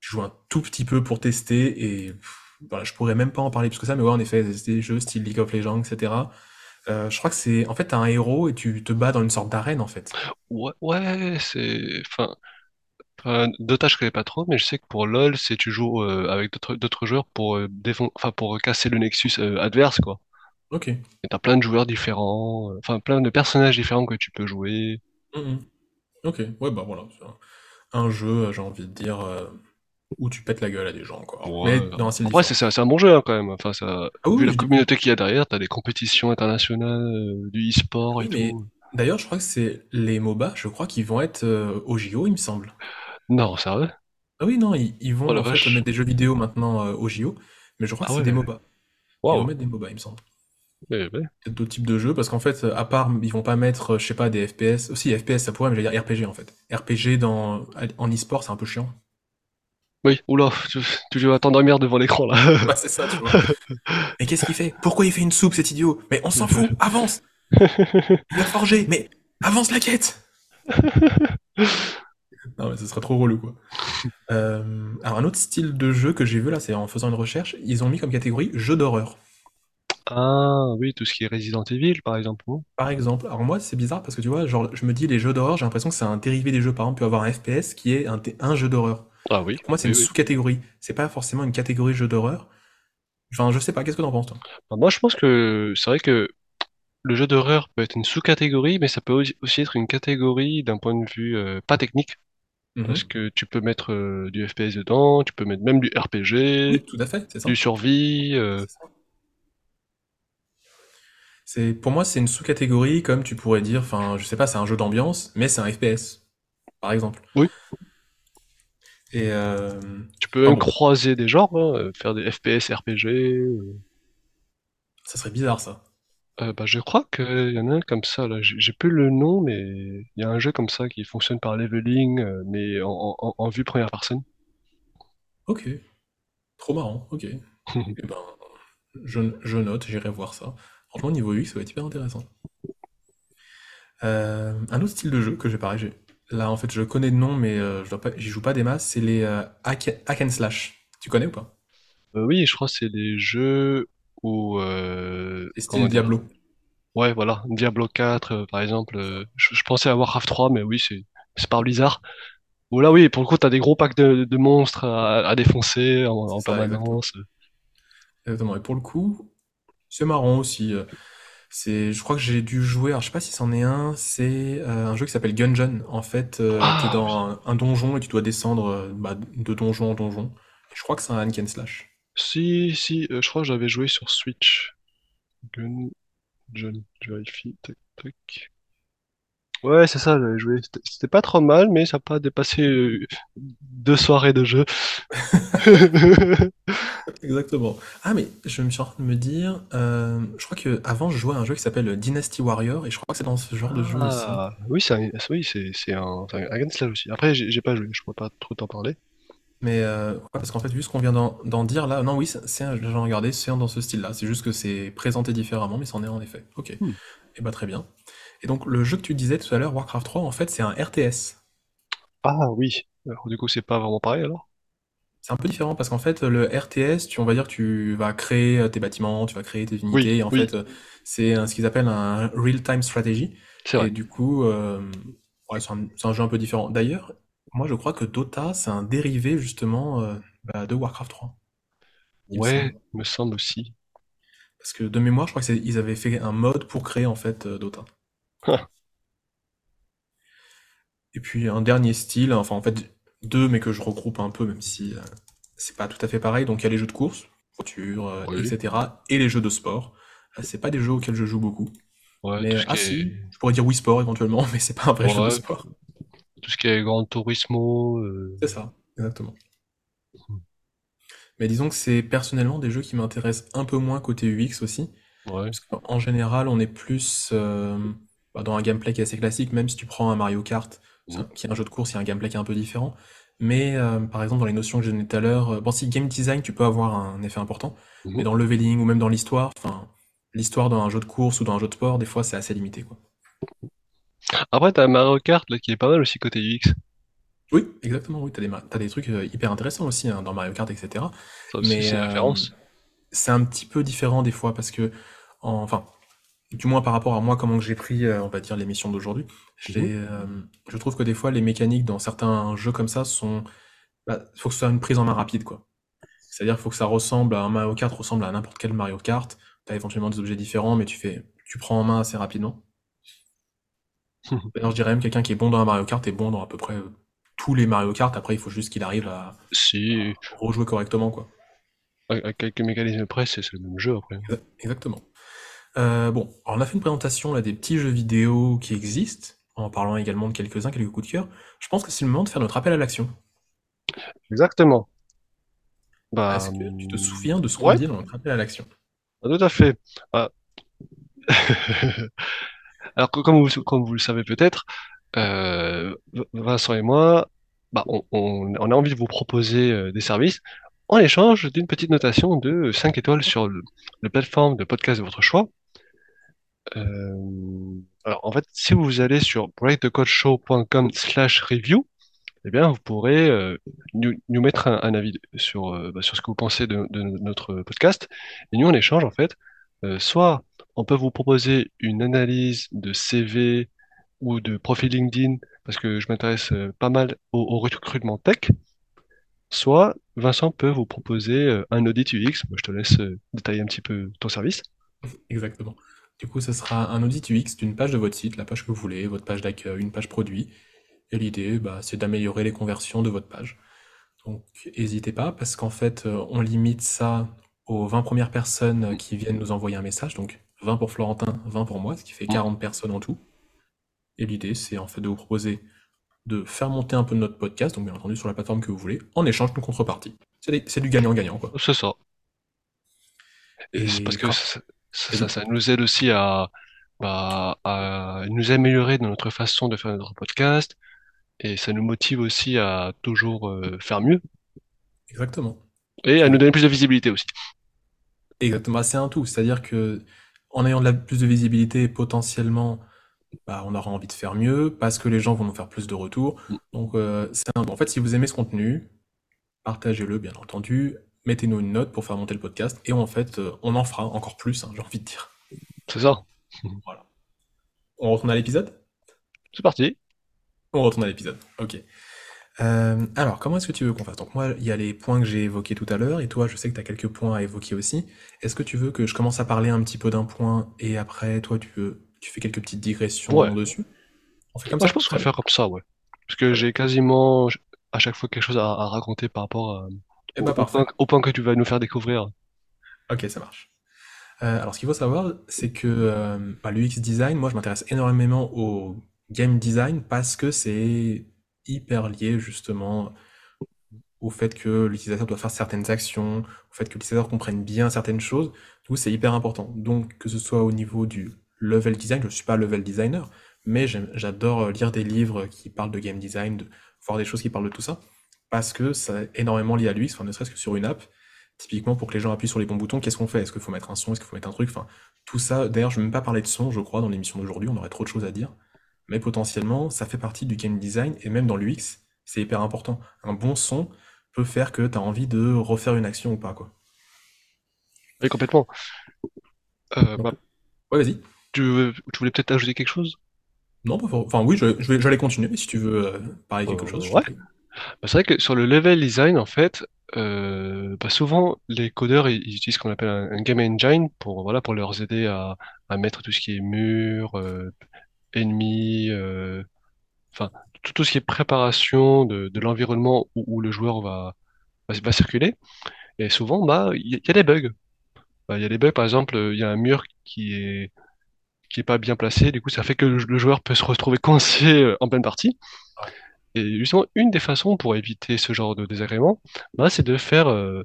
J'ai joué un tout petit peu pour tester. Et pff, voilà, je pourrais même pas en parler plus que ça. Mais ouais, en effet, c'est des jeux style League of Legends, etc. Euh, je crois que c'est. En fait, t'as un héros et tu te bats dans une sorte d'arène, en fait. Ouais, ouais, c'est... Enfin, enfin, Dota, je connais pas trop, mais je sais que pour LoL, c'est tu joues euh, avec d'autres d'autres joueurs pour euh, défon- enfin pour casser le nexus euh, adverse, quoi. Ok. Et t'as plein de joueurs différents, euh, enfin plein de personnages différents que tu peux jouer. Mhm. Ok. Ouais, bah voilà. C'est un, un jeu, j'ai envie de dire, euh, où tu pètes la gueule à des gens, quoi. Mais Ouais. Après, c'est différent. c'est c'est un bon jeu hein, quand même. Enfin, ça, Ah oui, vu la communauté qu'il y a derrière, t'as des compétitions internationales, euh, du e-sport et mais tout. d'ailleurs, je crois que c'est les MOBA, je crois qu'ils vont être euh, au JO, il me semble. Non, sérieux? Ah oui, non, ils, ils Oh vont la en fait mettre des jeux vidéo maintenant euh, au JO, mais je crois Ah que c'est des ouais. MOBA. Ils vont mettre des MOBA, il me semble. Eh ben, Peut-être d'autres types de jeux, parce qu'en fait, à part, ils vont pas mettre, je sais pas, des FPS. Aussi, FPS, ça pourrait, mais j'allais dire RPG en fait. RPG dans, en e-sport, c'est un peu chiant. Oui, oula, tu, tu vas t'endormir devant l'écran là. (laughs) Bah, c'est ça, tu vois. (laughs) Mais qu'est-ce qu'il fait? Pourquoi il fait une soupe, cet idiot? Mais on s'en fout, avance! (laughs) Il a forgé, mais avance la quête! Non, mais ce serait trop relou, quoi. Euh, alors un autre style de jeu que j'ai vu là, c'est en faisant une recherche, ils ont mis comme catégorie jeu d'horreur. Ah oui, tout ce qui est Resident Evil, par exemple. non? Par exemple, alors moi c'est bizarre parce que tu vois, genre je me dis les jeux d'horreur, j'ai l'impression que c'est un dérivé des jeux. Par exemple, tu peux avoir un FPS qui est un, un jeu d'horreur. Ah oui, Pour moi c'est oui, une oui. sous-catégorie. C'est pas forcément une catégorie jeu d'horreur. Enfin, je sais pas, qu'est-ce que t'en penses toi? Bah, moi, je pense que c'est vrai que le jeu d'horreur peut être une sous-catégorie, mais ça peut aussi être une catégorie d'un point de vue euh, pas technique, parce Mhm. que tu peux mettre euh, du FPS dedans, tu peux mettre même du RPG, Oui, tout à fait, c'est du survie. euh. C'est, pour moi, c'est une sous-catégorie, comme tu pourrais dire, enfin, je sais pas, c'est un jeu d'ambiance, mais c'est un FPS, par exemple. Oui, Et, euh, tu peux même croiser des genres, hein, euh, faire des FPS, RPG. euh. ça serait bizarre, ça. Euh, bah, je crois qu'il y en a un comme ça, là. J'ai plus le nom, mais il y a un jeu comme ça qui fonctionne par leveling, mais en, en, en vue première personne. Ok, trop marrant, ok. (laughs) Eh ben, je, je note, j'irai voir ça. Franchement, niveau UX, ça va être hyper intéressant. Un autre style de jeu que j'ai j'ai- là, en fait, je connais de nom, mais euh, je dois pas, j'y joue pas des masses, c'est les euh, hack, hack and slash. Tu connais ou pas? Euh, oui, je crois que c'est des jeux où, euh, Les comment styles dire, Diablo. ouais, voilà, Diablo 4, euh, par exemple. euh, je, je pensais à Warcraft 3, mais oui, c'est c'est par Blizzard. Où là, oui, pour le coup, t'as des gros packs de, de monstres à, à défoncer en, C'est en ça, exactement. permanence. Exactement. Et pour le coup, c'est marrant aussi. euh, C'est, je crois que j'ai dû jouer, alors je sais pas si c'en est un, c'est euh, un jeu qui s'appelle Gungeon. En fait, euh, t'es Ah dans un, un donjon et tu dois descendre euh, bah, de donjon en donjon. Je crois que c'est un hack and slash. si, si, euh, je crois que j'avais joué sur Switch. Gun, John, je vérifie, tac, tac. Ouais, c'est ça, j'avais joué. C'était c'était pas trop mal, mais ça n'a pas dépassé euh, deux soirées de jeu. (laughs) Exactement. Ah, mais je me suis en train de me dire, euh, je crois que avant je jouais à un jeu qui s'appelle Dynasty Warrior et je crois que c'est dans ce genre de jeu aussi. Ah, oui, c'est un, oui, c'est c'est un, c'est un hack and slash aussi. Après, j'ai j'ai pas joué, je pourrais pas trop t'en parler. Mais euh, ouais, parce qu'en fait, vu ce qu'on vient d'en d'en dire là, non, oui, c'est c'est un, j'ai regardé, c'est un dans ce style-là. C'est juste que c'est présenté différemment, mais c'en est en effet. Ok. Hmm. Et bah très bien. Et donc le jeu que tu disais tout à l'heure, Warcraft 3, en fait, c'est un RTS. Ah oui, alors du coup, c'est pas vraiment pareil alors? C'est un peu différent parce qu'en fait, le RTS, tu, on va dire, tu vas créer euh, tes bâtiments, tu vas créer tes Oui, unités, et en oui, fait, euh, c'est un- ce qu'ils appellent un real-time strategy. c'est vrai. Et du coup, euh, ouais, c'est un, c'est un jeu un peu différent. D'ailleurs, moi, je crois que Dota, c'est un dérivé justement euh, bah, de Warcraft 3, il me Ouais, semble. me semble aussi. Parce que de mémoire, je crois qu'ils avaient fait un mode pour créer en fait euh, Dota. (laughs) Et puis un dernier style, enfin en fait deux, mais que je regroupe un peu, même si euh, c'est pas tout à fait pareil. Donc il y a les jeux de course, voiture, euh, Oui, etc. Et les jeux de sport. Euh, c'est pas des jeux auxquels je joue beaucoup. ouais, Mais tout euh, ce qui ah est, si, je pourrais dire Wii Sport éventuellement, (laughs) mais c'est pas un vrai jeu de ouais, sport. tout ce qui est Gran Turismo, euh, C'est ça, exactement. Mais disons que c'est personnellement des jeux qui m'intéressent un peu moins côté UX aussi. ouais. Parce qu'en général, on est plus euh, bah, dans un gameplay qui est assez classique, même si tu prends un Mario Kart, un- qui est un jeu de course, il y a un gameplay qui est un peu différent. Mais euh, par exemple, dans les notions que j'ai données tout à l'heure, euh, bon, si game design, tu peux avoir un effet important, mhm. mais dans le leveling ou même dans l'histoire, enfin, l'histoire d'un jeu de course ou d'un jeu de sport, des fois, c'est assez limité, quoi. Après, t'as Mario Kart là, qui est pas mal aussi côté UX. Oui, exactement, oui, t'as des, t'as des trucs euh, hyper intéressants aussi hein, dans Mario Kart, etc. Ça Mais c'est un petit peu différent des fois parce que, en- enfin, du moins par rapport à moi, comment que j'ai pris, euh, on va dire, l'émission d'aujourd'hui, je Mhm. euh, je trouve que des fois, les mécaniques dans certains jeux comme ça sont, bah, faut que ce soit une prise en main rapide, quoi. C'est-à-dire qu'il faut que ça ressemble à un Mario Kart, ressemble à n'importe quel Mario Kart. T'as éventuellement des objets différents, mais tu fais, tu prends en main assez rapidement. (laughs) D'ailleurs, je dirais même quelqu'un qui est bon dans un Mario Kart est bon dans à peu près tous les Mario Kart. Après, il faut juste qu'il arrive à, Si, à rejouer correctement, quoi. à, quelques mécanismes près, c'est le même jeu après. Exa- Exactement. Euh, bon, alors on a fait une présentation là des petits jeux vidéo qui existent, en parlant également de quelques-uns, quelques coups de cœur. Je pense que c'est le moment de faire notre appel à l'action. Exactement. Bah, Est-ce que tu te hum, souviens de ce qu'on ouais, dit dans notre appel à l'action? tout à fait. Ah. (laughs) Alors, comme vous, comme vous le savez peut-être, euh, Vincent et moi, bah, on, on- on a envie de vous proposer euh, des services en échange d'une petite notation de 5 étoiles sur le, la plateforme de podcast de votre choix. Euh, alors, en fait, si vous allez sur breakthecoachshow.com slash review, eh bien, vous pourrez euh, nous, mettre un, avis sur, euh, bah, sur ce que vous pensez de, notre podcast. Et nous, en échange, en fait, soit on peut vous proposer une analyse de CV ou de profil LinkedIn, parce que je m'intéresse pas mal au, au recrutement tech, soit Vincent peut vous proposer un audit UX. Moi, je te laisse détailler un petit peu ton service. Exactement. Du coup, ce sera un audit UX d'une page de votre site, la page que vous voulez, votre page d'accueil, une page produit. Et l'idée, bah, c'est d'améliorer les conversions de votre page. Donc, n'hésitez pas, parce qu'en fait, euh, on limite ça aux 20 premières personnes qui viennent nous envoyer un message. Donc, 20 pour Florentin, 20 pour moi, ce qui fait Mm. 40 personnes en tout. Et l'idée, c'est en fait de vous proposer de faire monter un peu de notre podcast, donc bien entendu sur la plateforme que vous voulez, en échange d'une contrepartie. C'est du gagnant-gagnant, quoi. C'est ça. Et c'est parce que ça, ça, ça- Vas-y. ça nous aide aussi à, bah, à nous améliorer dans notre façon de faire notre podcast et ça nous motive aussi à toujours euh, faire mieux Exactement. et à nous donner plus de visibilité aussi. Exactement, c'est un tout. C'est-à-dire que en ayant de la plus de visibilité, potentiellement, bah, on aura envie de faire mieux parce que les gens vont nous faire plus de retours. Donc, euh, c'est un. En fait, si vous aimez ce contenu, partagez-le, bien entendu. Mettez-nous une note pour faire monter le podcast et en fait, euh, on en fera encore plus, hein, j'ai envie de dire. C'est ça. Voilà. On retourne à l'épisode? C'est parti. On retourne à l'épisode. Ok. Euh, alors, comment est-ce que tu veux qu'on fasse? Donc moi, il y a les points que j'ai évoqués tout à l'heure, et toi, je sais que tu as quelques points à évoquer aussi. Est-ce que tu veux que je commence à parler un petit peu d'un point, et après, toi, tu veux, tu fais quelques petites Ouais. digressions dessus? On fait comme Moi, je ça? pense qu'on va faire comme ça, ouais. Parce que j'ai quasiment à chaque fois quelque chose à, à raconter par rapport à- Eh au, bah au point, parfait. au point que tu vas nous faire découvrir. Ok, ça marche. Euh, alors, ce qu'il faut savoir, c'est que euh, bah, l'UX design, moi, je m'intéresse énormément au game design parce que c'est hyper lié justement au fait que l'utilisateur doit faire certaines actions, au fait que l'utilisateur comprenne bien certaines choses. Du coup, c'est hyper important. Donc, que ce soit au niveau du level design, je ne suis pas level designer, mais j'adore euh, lire des livres qui parlent de game design, de voir des choses qui parlent de tout ça, parce que ça est énormément lié à l'UX, enfin, ne serait-ce que sur une app. Typiquement, pour que les gens appuient sur les bons boutons, qu'est-ce qu'on fait? Est-ce qu'il faut mettre un son? Est-ce qu'il faut mettre un truc? Enfin, tout ça. D'ailleurs, je ne vais même pas parler de son, je crois, dans l'émission d'aujourd'hui, on aurait trop de choses à dire. Mais potentiellement, ça fait partie du game design, et même dans l'UX, c'est hyper important. Un bon son, peut faire que tu as envie de refaire une action ou pas, quoi. Oui, complètement. Euh, bah, ouais, vas-y. tu, veux- tu voulais peut-être ajouter quelque chose? Non, pas for- enfin oui, je, je vais, j'allais continuer, mais si tu veux euh, parler quelque chose, Euh, je t'en ouais. Bah, c'est vrai que sur le level design, en fait, euh, bah, souvent les codeurs utilisent ce qu'on appelle un, game engine pour voilà pour leur aider à, mettre tout ce qui est mur, euh, ennemi, euh, enfin tout, ce qui est préparation de, l'environnement où, le joueur va, circuler. Et souvent, bah il y, a des bugs. Bah, Il y a des bugs, par exemple, il y a un mur qui est qui est pas bien placé, du coup ça fait que le, joueur peut se retrouver coincé euh, en pleine partie. Et justement, une des façons pour éviter ce genre de désagrément, bah, c'est de faire euh,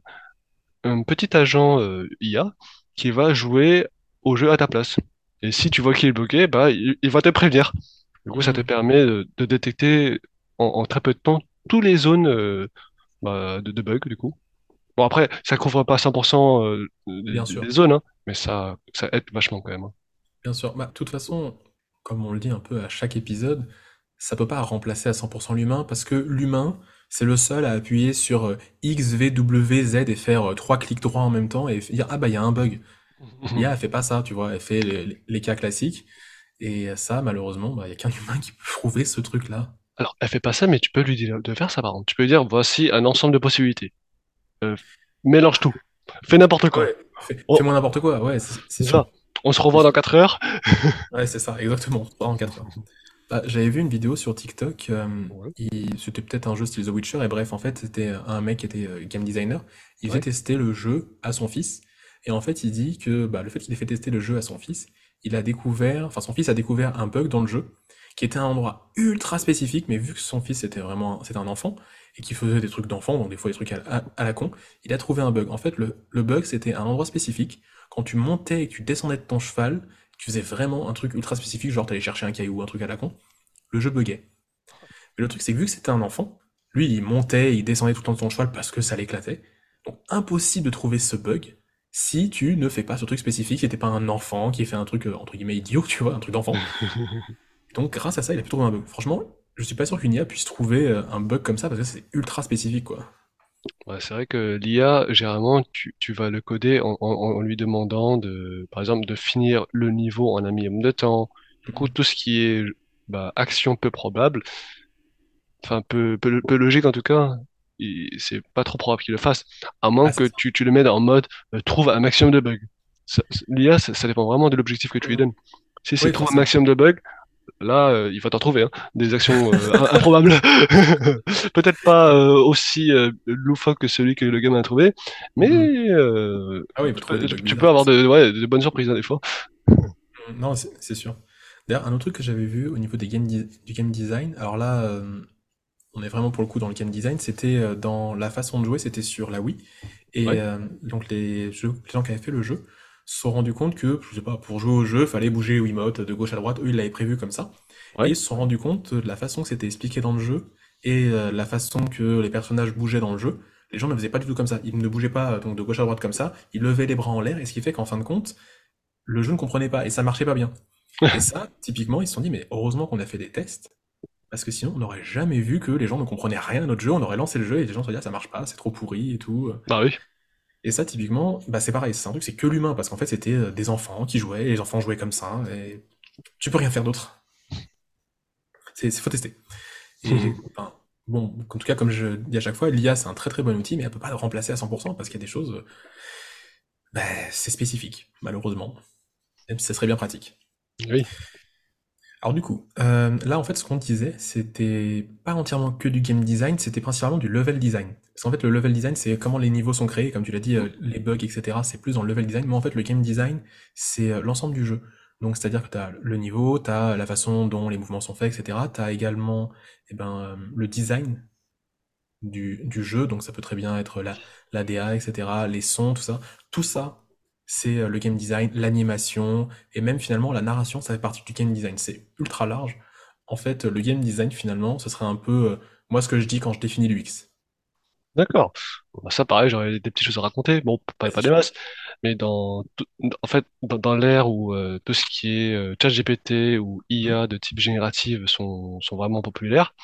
un petit agent euh, IA qui va jouer au jeu à ta place. Et si tu vois qu'il est bloqué, bah, il, il va te prévenir. Du coup, ça te Mhm. permet de, de détecter en, en très peu de temps toutes les zones euh, bah, de, de bugs, du coup. Bon, après, ça couvre pas 100% euh, des, Bien sûr, des zones, hein, mais ça, ça aide vachement quand même. hein. bien sûr. Bah, de toute façon, comme on le dit un peu à chaque épisode, ça peut pas remplacer à 100% l'humain, parce que l'humain, c'est le seul à appuyer sur euh, X, V, W, Z et faire euh, trois clics droits en même temps et dire, ah bah il y a un bug. (laughs) L'IA, elle fait pas ça, tu vois, elle fait les, cas classiques. Et ça, malheureusement, bah, il y a qu'un humain qui peut trouver ce truc-là. Alors, elle fait pas ça, mais tu peux lui dire de faire ça, par contre. Tu peux lui dire, voici un ensemble de possibilités. Euh, mélange tout. Fais n'importe quoi. Ouais, fais, Oh, fais-moi n'importe quoi, ouais, c'est sûr. ça. On se revoit dans 4 heures. Ouais, c'est ça, exactement. En 4 heures. Bah, j'avais vu une vidéo sur TikTok, euh, Ouais. il- c'était peut-être un jeu style The Witcher, et bref, en fait, c'était un mec qui était euh, game designer, il faisait Ouais. tester le jeu à son fils, et en fait, il dit que bah, le fait qu'il ait fait tester le jeu à son fils, il a découvert, enfin, son fils a découvert un bug dans le jeu, qui était à un endroit ultra spécifique, mais vu que son fils était vraiment, c'était un enfant, et qu'il faisait des trucs d'enfant, donc des fois des trucs à, à- à la con, il a trouvé un bug. En fait, le, le bug, c'était un endroit spécifique, quand tu montais et que tu descendais de ton cheval, tu faisais vraiment un truc ultra spécifique, genre t'allais chercher un caillou ou un truc à la con, le jeu buguait. Mais le truc, c'est que vu que c'était un enfant, lui, il montait, il descendait tout le temps de son cheval parce que ça l'éclatait. Donc, impossible de trouver ce bug si tu ne fais pas ce truc spécifique, si t'es pas un enfant qui fait un truc, euh, entre guillemets, idiot, tu vois, un truc d'enfant. (laughs) Donc, grâce à ça, il a pu trouver un bug. Franchement, je suis pas sûr qu'une IA puisse trouver euh, un bug comme ça parce que c'est ultra spécifique, quoi. Ouais, c'est vrai que l'IA, généralement, tu, tu vas le coder en, en- en lui demandant de, par exemple, de finir le niveau en un minimum de temps. Du coup, Mhm. tout ce qui est bah, action peu probable, enfin peu, peu, peu logique en tout cas, il- c'est pas trop probable qu'il le fasse, à moins Ah, que c'est ça. tu, tu le mettes en mode euh, trouve un maximum de bugs. Ça- ça- L'IA, ça, ça dépend vraiment de l'objectif que tu lui donnes. Si c'est Oui, trouve un forcément. maximum de bugs, Là, euh, il va t'en trouver, hein. Des actions euh, im- (laughs) improbables. (laughs) Peut-être pas euh, aussi euh, loufoque que celui que le gamin a trouvé, mais Mhm. euh, Ah oui, tu peux, bugs tu peux bizarres, avoir de, ouais, de bonnes surprises hein, des fois. (laughs) Non, c'est sûr. D'ailleurs, un autre truc que j'avais vu au niveau des game du game design, alors là, euh, on est vraiment pour le coup dans le game design, c'était dans la façon de jouer, c'était sur la Wii. Et Ouais, euh, donc les, jeux- les gens qui avaient fait le jeu se sont rendus compte que, je sais pas, pour jouer au jeu, fallait bouger Wiimote de gauche à droite. Eux, ils l'avaient prévu comme ça. Et ils se sont rendus compte de la façon que c'était expliqué dans le jeu et euh, la façon que les personnages bougeaient dans le jeu. Les gens ne faisaient pas du tout comme ça. Ils ne bougeaient pas donc de gauche à droite comme ça. Ils levaient les bras en l'air et ce qui fait qu'en fin de compte, le jeu ne comprenait pas et ça marchait pas bien. (laughs) Et ça, typiquement, ils se sont dit, mais heureusement qu'on a fait des tests parce que sinon, on n'aurait jamais vu que les gens ne comprenaient rien à notre jeu. On aurait lancé le jeu et les gens se disaient, ah, ça marche pas, c'est trop pourri et tout. Bah oui. Et ça, typiquement, bah, c'est pareil, c'est un truc, c'est que l'humain, parce qu'en fait, c'était euh, des enfants qui jouaient, et les enfants jouaient comme ça, et tu peux rien faire d'autre. C'est, faut tester. Et, enfin, bon, en tout cas, comme je dis à chaque fois, l'IA, c'est un très très bon outil, mais elle peut pas le remplacer à 100%, parce qu'il y a des choses, euh, bah, c'est spécifique, malheureusement. Même si ça serait bien pratique. Oui. Alors du coup, euh, là en fait ce qu'on disait, c'était pas entièrement que du game design, c'était principalement du level design. Parce qu'en fait le level design c'est comment les niveaux sont créés, comme tu l'as dit, euh, les bugs, etc. C'est plus dans le level design, mais en fait le game design c'est euh, l'ensemble du jeu. Donc c'est-à-dire que tu as le niveau, tu as la façon dont les mouvements sont faits, etc. Tu as également eh ben, le design du, du jeu, donc ça peut très bien être la, la DA, etc., les sons, tout ça. Tout ça, c'est euh, le game design, l'animation, et même finalement la narration, ça fait partie du game design. C'est ultra large. En fait, le game design, finalement, ce serait un peu, euh, moi, ce que je dis quand je définis l'UX. D'accord. Bah, ça, pareil, j'aurais des petites choses à raconter. Bon, pas, pas des masses, mais dans, en fait, dans, l'ère où euh, tout ce qui est euh, ChatGPT ou. IA de type générative sont, sont vraiment populaires,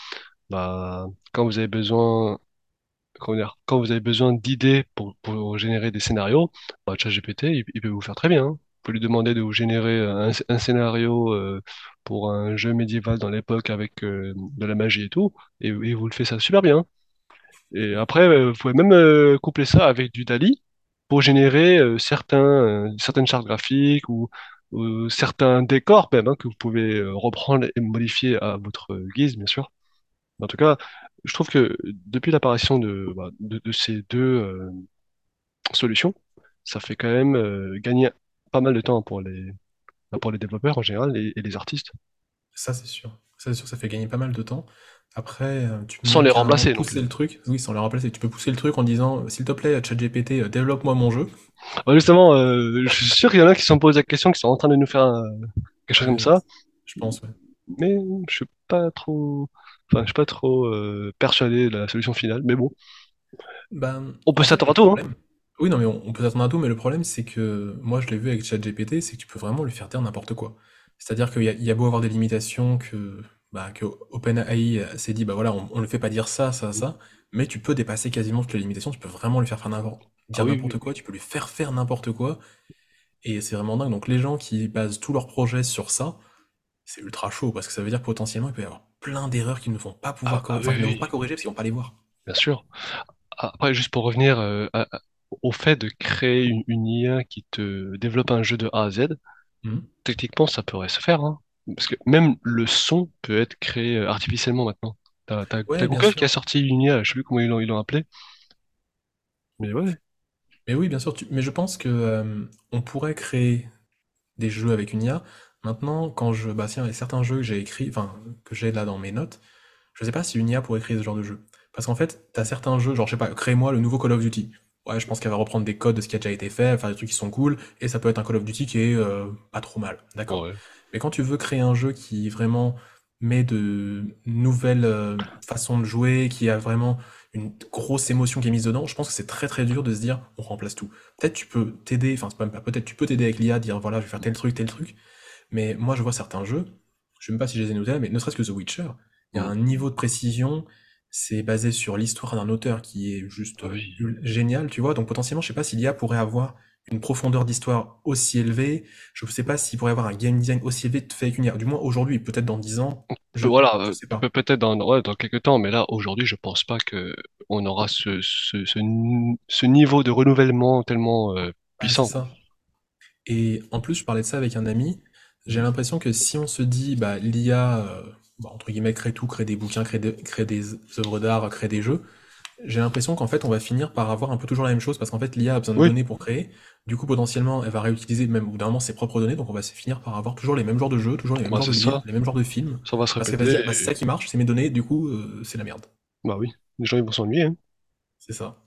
bah, quand vous avez besoin quand vous avez besoin d'idées pour, générer des scénarios, bah, ChatGPT, il, il peut vous faire très bien. hein. Vous pouvez lui demander de vous générer un, un scénario euh, pour un jeu médiéval dans l'époque avec euh, de la magie et tout, et, et vous le fait ça super bien. Et après, euh, vous pouvez même euh, coupler ça avec du DALI pour générer euh, certains, euh, certaines chartes graphiques ou, certains décors même, hein, que vous pouvez euh, reprendre et modifier à votre euh, guise, bien sûr. En tout cas, je trouve que depuis l'apparition de, bah, de, de ces deux euh, solutions, ça fait quand même euh, gagner pas mal de temps pour les, bah, pour les développeurs en général et, et les artistes, Ça, c'est sûr. Ça, c'est sûr, ça fait gagner pas mal de temps. Après, euh, tu peux sans les remplacer pousser le truc. Oui, sans le remplacer. Tu peux pousser le truc en disant, s'il te plaît, ChatGPT, développe-moi mon jeu. Bah, justement, euh, je suis sûr qu'il y en a qui se sont posé la question, qui sont en train de nous faire un- quelque chose comme ça, je pense, ouais. mais je suis pas trop, enfin, je suis pas trop euh, persuadé de la solution finale. Mais bon, Ben, on peut s'attendre à tout, hein. Oui, non, mais on, on peut s'attendre à tout, mais le problème, c'est que moi, je l'ai vu avec ChatGPT, c'est que tu peux vraiment lui faire dire n'importe quoi. C'est-à-dire qu'il y a, il y a beau avoir des limitations que, bah, que OpenAI s'est dit, bah voilà, on, ne le fait pas dire ça, ça, ça, mais tu peux dépasser quasiment toutes les limitations, tu peux vraiment lui faire faire n'importe, Ah oui, oui, quoi, tu peux lui faire faire n'importe quoi, et c'est vraiment dingue. Donc les gens qui basent tous leurs projets sur ça, c'est ultra chaud, parce que ça veut dire que potentiellement, il peut y avoir plein d'erreurs qu'ils ne vont pas pouvoir ah corriger, oui, enfin, ne vont pas corriger parce qu'ils vont pas les voir. bien sûr. Après, juste pour revenir euh, à- au fait de créer une, une IA qui te développe un jeu de A à Z, Mhm. techniquement, ça pourrait se faire, hein. Parce que même le son peut être créé euh, artificiellement maintenant. T'as, t'as Ouais, Google qui a sorti une IA, je sais plus comment ils l'ont appelé, mais ouais, Mais oui, bien sûr, tu- mais je pense que euh, on pourrait créer des jeux avec une IA. Maintenant, quand je, bah tiens, il y a certains jeux que j'ai écrits, enfin que j'ai là dans mes notes, je sais pas si une IA pourrait créer ce genre de jeu. Parce qu'en fait, t'as certains jeux, genre je sais pas, crée-moi le nouveau Call of Duty. Ouais, je pense qu'elle va reprendre des codes de ce qui a déjà été fait, faire des trucs qui sont cool, et ça peut être un Call of Duty qui est euh, pas trop mal, d'accord. ouais, Mais quand tu veux créer un jeu qui vraiment met de nouvelles euh, façons de jouer, qui a vraiment une grosse émotion qui est mise dedans, je pense que c'est très très dur de se dire on remplace tout. Peut-être tu peux t'aider, enfin c'est même pas peut-être tu peux t'aider avec l'IA, dire voilà je vais faire tel truc, tel truc, mais moi je vois certains jeux, je sais même pas si je les ai notés mais ne serait-ce que The Witcher, Il y a un niveau de précision, c'est basé sur l'histoire d'un auteur qui est juste Ah oui. génial, tu vois. Donc potentiellement, je sais pas si l'IA pourrait avoir une profondeur d'histoire aussi élevée. Je sais pas s'il pourrait avoir un game design aussi élevé fait avec une IA. Du moins aujourd'hui, peut-être dans 10 ans, je, Voilà, peut-être dans, ouais, dans quelques temps, mais là, aujourd'hui, je pense pas que on aura ce, ce, ce, n- ce niveau de renouvellement tellement euh, Ah, puissant. ça. Et en plus, je parlais de ça avec un ami. J'ai l'impression que si on se dit, bah, l'IA, euh, bah, entre guillemets, crée tout, crée des bouquins, crée, des- crée des œuvres d'art, crée des jeux, j'ai l'impression qu'en fait, on va finir par avoir un peu toujours la même chose parce qu'en fait, l'IA a besoin de Oui, données pour créer. Du coup, potentiellement, elle va réutiliser même au bout d'un moment ses propres données. Donc, on va se finir par avoir toujours les mêmes genres de jeux, toujours les mêmes bah, genres c'est de livres, ça. les mêmes genres de films. Ça va se Parce qu'elle va se répéter. dire, bah, c'est ça et- qui marche, c'est mes données, du coup, euh, c'est la merde. Bah oui, les gens ils vont s'ennuyer. hein. C'est ça.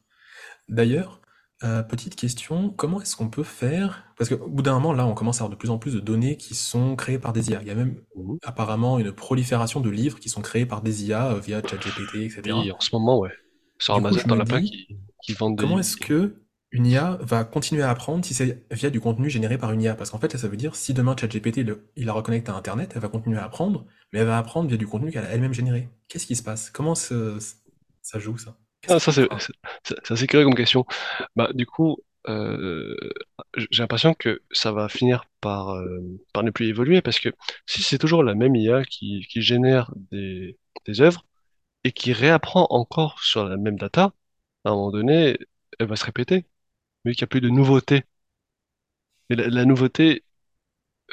D'ailleurs, euh, petite question, comment est-ce qu'on peut faire? Parce qu'au bout d'un moment, là, on commence à avoir de plus en plus de données qui sont créées par des IA. Il y a même Mhm. apparemment une prolifération de livres qui sont créés par des IA euh, via ChatGPT, etc. Oui, en ce moment, ouais. Sur Du coup, Amazon, je t'en me as plein dis, qui, qui vendent comment est-ce que une IA va continuer à apprendre si c'est via du contenu généré par une IA? Parce qu'en fait, là, ça veut dire, si demain ChatGPT, le- il la reconnecte à Internet, elle va continuer à apprendre, mais elle va apprendre via du contenu qu'elle a elle-même généré. Qu'est-ce qui se passe? Comment ça joue, ça? Ah, ça, c'est c'est- c'est- c'est assez curieux comme question. Bah, du coup, euh, j'ai l'impression que ça va finir par, euh, par ne plus évoluer parce que si c'est toujours la même IA qui, qui génère des, des œuvres et qui réapprend encore sur la même data, à un moment donné, elle va se répéter, vu qu'il n'y a plus de nouveauté. Et la, la nouveauté,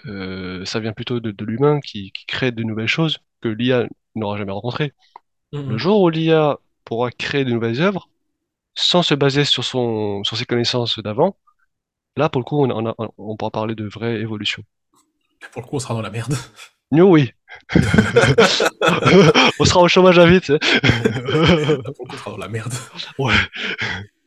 euh, ça vient plutôt de, de l'humain qui, qui crée de nouvelles choses que l'IA n'aura jamais rencontrées. Le jour où l'IA pourra créer de nouvelles œuvres, sans se baser sur son, sur ses connaissances d'avant, là, pour le coup, on, on, a- on pourra parler de vraie évolution. Pour le coup, on sera dans la merde. Nous, oui. (laughs) (laughs) On sera au chômage à vite. tu sais. Là, pour le coup, on sera dans la merde. Ouais.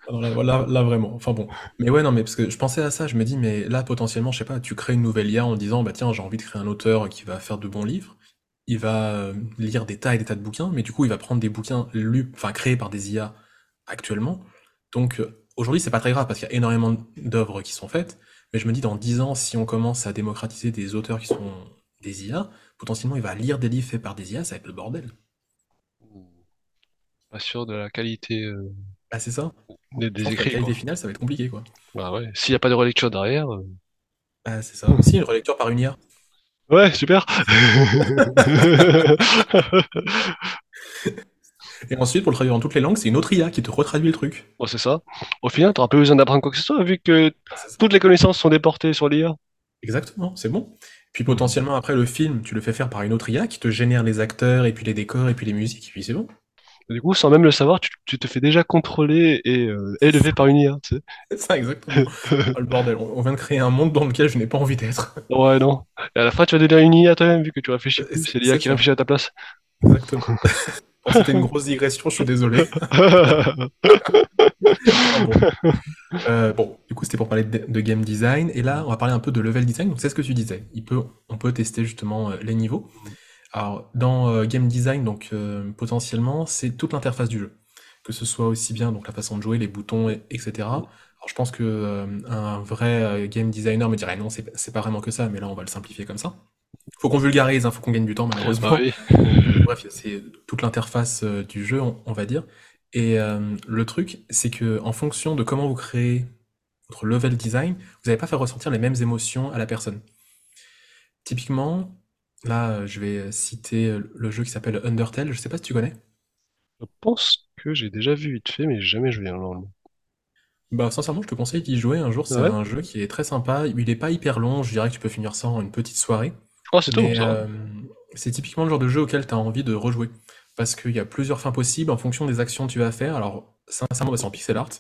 Ah là, là, vraiment. Enfin bon. Mais ouais, non, mais parce que je pensais à ça, je me dis, mais là, potentiellement, je sais pas, tu crées une nouvelle IA en disant, bah tiens, j'ai envie de créer un auteur qui va faire de bons livres. Il va euh, lire des tas et des tas de bouquins, mais du coup, il va prendre des bouquins lus, enfin, créés par des IA actuellement. Donc, euh, aujourd'hui, c'est pas très grave parce qu'il y a énormément d'œuvres qui sont faites. Mais je me dis, dans 10 ans, si on commence à démocratiser des auteurs qui sont des IA, potentiellement, il va lire des livres faits par des IA, ça va être le bordel. Pas sûr de la qualité euh, Ah, c'est ça? des, Je des pense que la écrits, qualité quoi. finale, ça va être compliqué, quoi. Bah ouais. S'il n'y a pas de relecture derrière. euh, Ah, c'est ça. Si, une relecture par une IA. Ouais, super. (laughs) Et ensuite, pour le traduire dans toutes les langues, c'est une autre IA qui te retraduit le truc. Bon, c'est ça. Au final, t'auras plus besoin d'apprendre quoi que ce soit, vu que Ah, toutes les connaissances sont déportées sur l'IA. Exactement, c'est bon. Puis potentiellement, après le film, tu le fais faire par une autre IA qui te génère les acteurs, et puis les décors, et puis les musiques, et puis c'est bon. Du coup, sans même le savoir, tu, tu te fais déjà contrôler et euh, élever par une IA, tu (laughs) C'est ça, exactement. sais. (laughs) Oh, le bordel, on on vient de créer un monde dans lequel je n'ai pas envie d'être. (laughs) Ouais, non. Et à la fin, tu vas devenir une IA toi-même, vu que tu réfléchis plus. C'est l'IA qui réfléchit à ta place. exactement. Bon, c'était une grosse digression, je suis désolé. Ah bon. Euh, bon, du coup, c'était pour parler de, de game design, et là, on va parler un peu de level design. Donc, c'est ce que tu disais. Il peut, on peut tester justement euh, les niveaux. Alors, dans euh, game design, donc euh, potentiellement, c'est toute l'interface du jeu, que ce soit aussi bien donc la façon de jouer, les boutons, et- etc. Alors, je pense que euh, un vrai euh, game designer me dirait non, c'est c'est pas vraiment que ça, mais là, on va le simplifier comme ça. Faut qu'on vulgarise, hein, faut qu'on gagne du temps, Bah malheureusement. oui. (laughs) Bref, c'est toute l'interface euh, du jeu, on, on va dire. Et euh, le truc, c'est que en fonction de comment vous créez votre level design, vous n'allez pas faire ressentir les mêmes émotions à la personne. Typiquement, là, euh, je vais citer euh, le jeu qui s'appelle Undertale. Je sais pas si tu connais. Je pense que j'ai déjà vu vite fait, mais j'ai jamais joué normalement. Bah, sincèrement, je te conseille d'y jouer un jour. C'est Ouais. un jeu qui est très sympa. Il est pas hyper long. Je dirais que tu peux finir ça en une petite soirée. Oh, c'est tout, Mais ça. va. euh, c'est typiquement le genre de jeu auquel tu as envie de rejouer. Parce qu'il y a plusieurs fins possibles en fonction des actions que tu vas faire. Alors, sincèrement, bah, c'est en pixel art.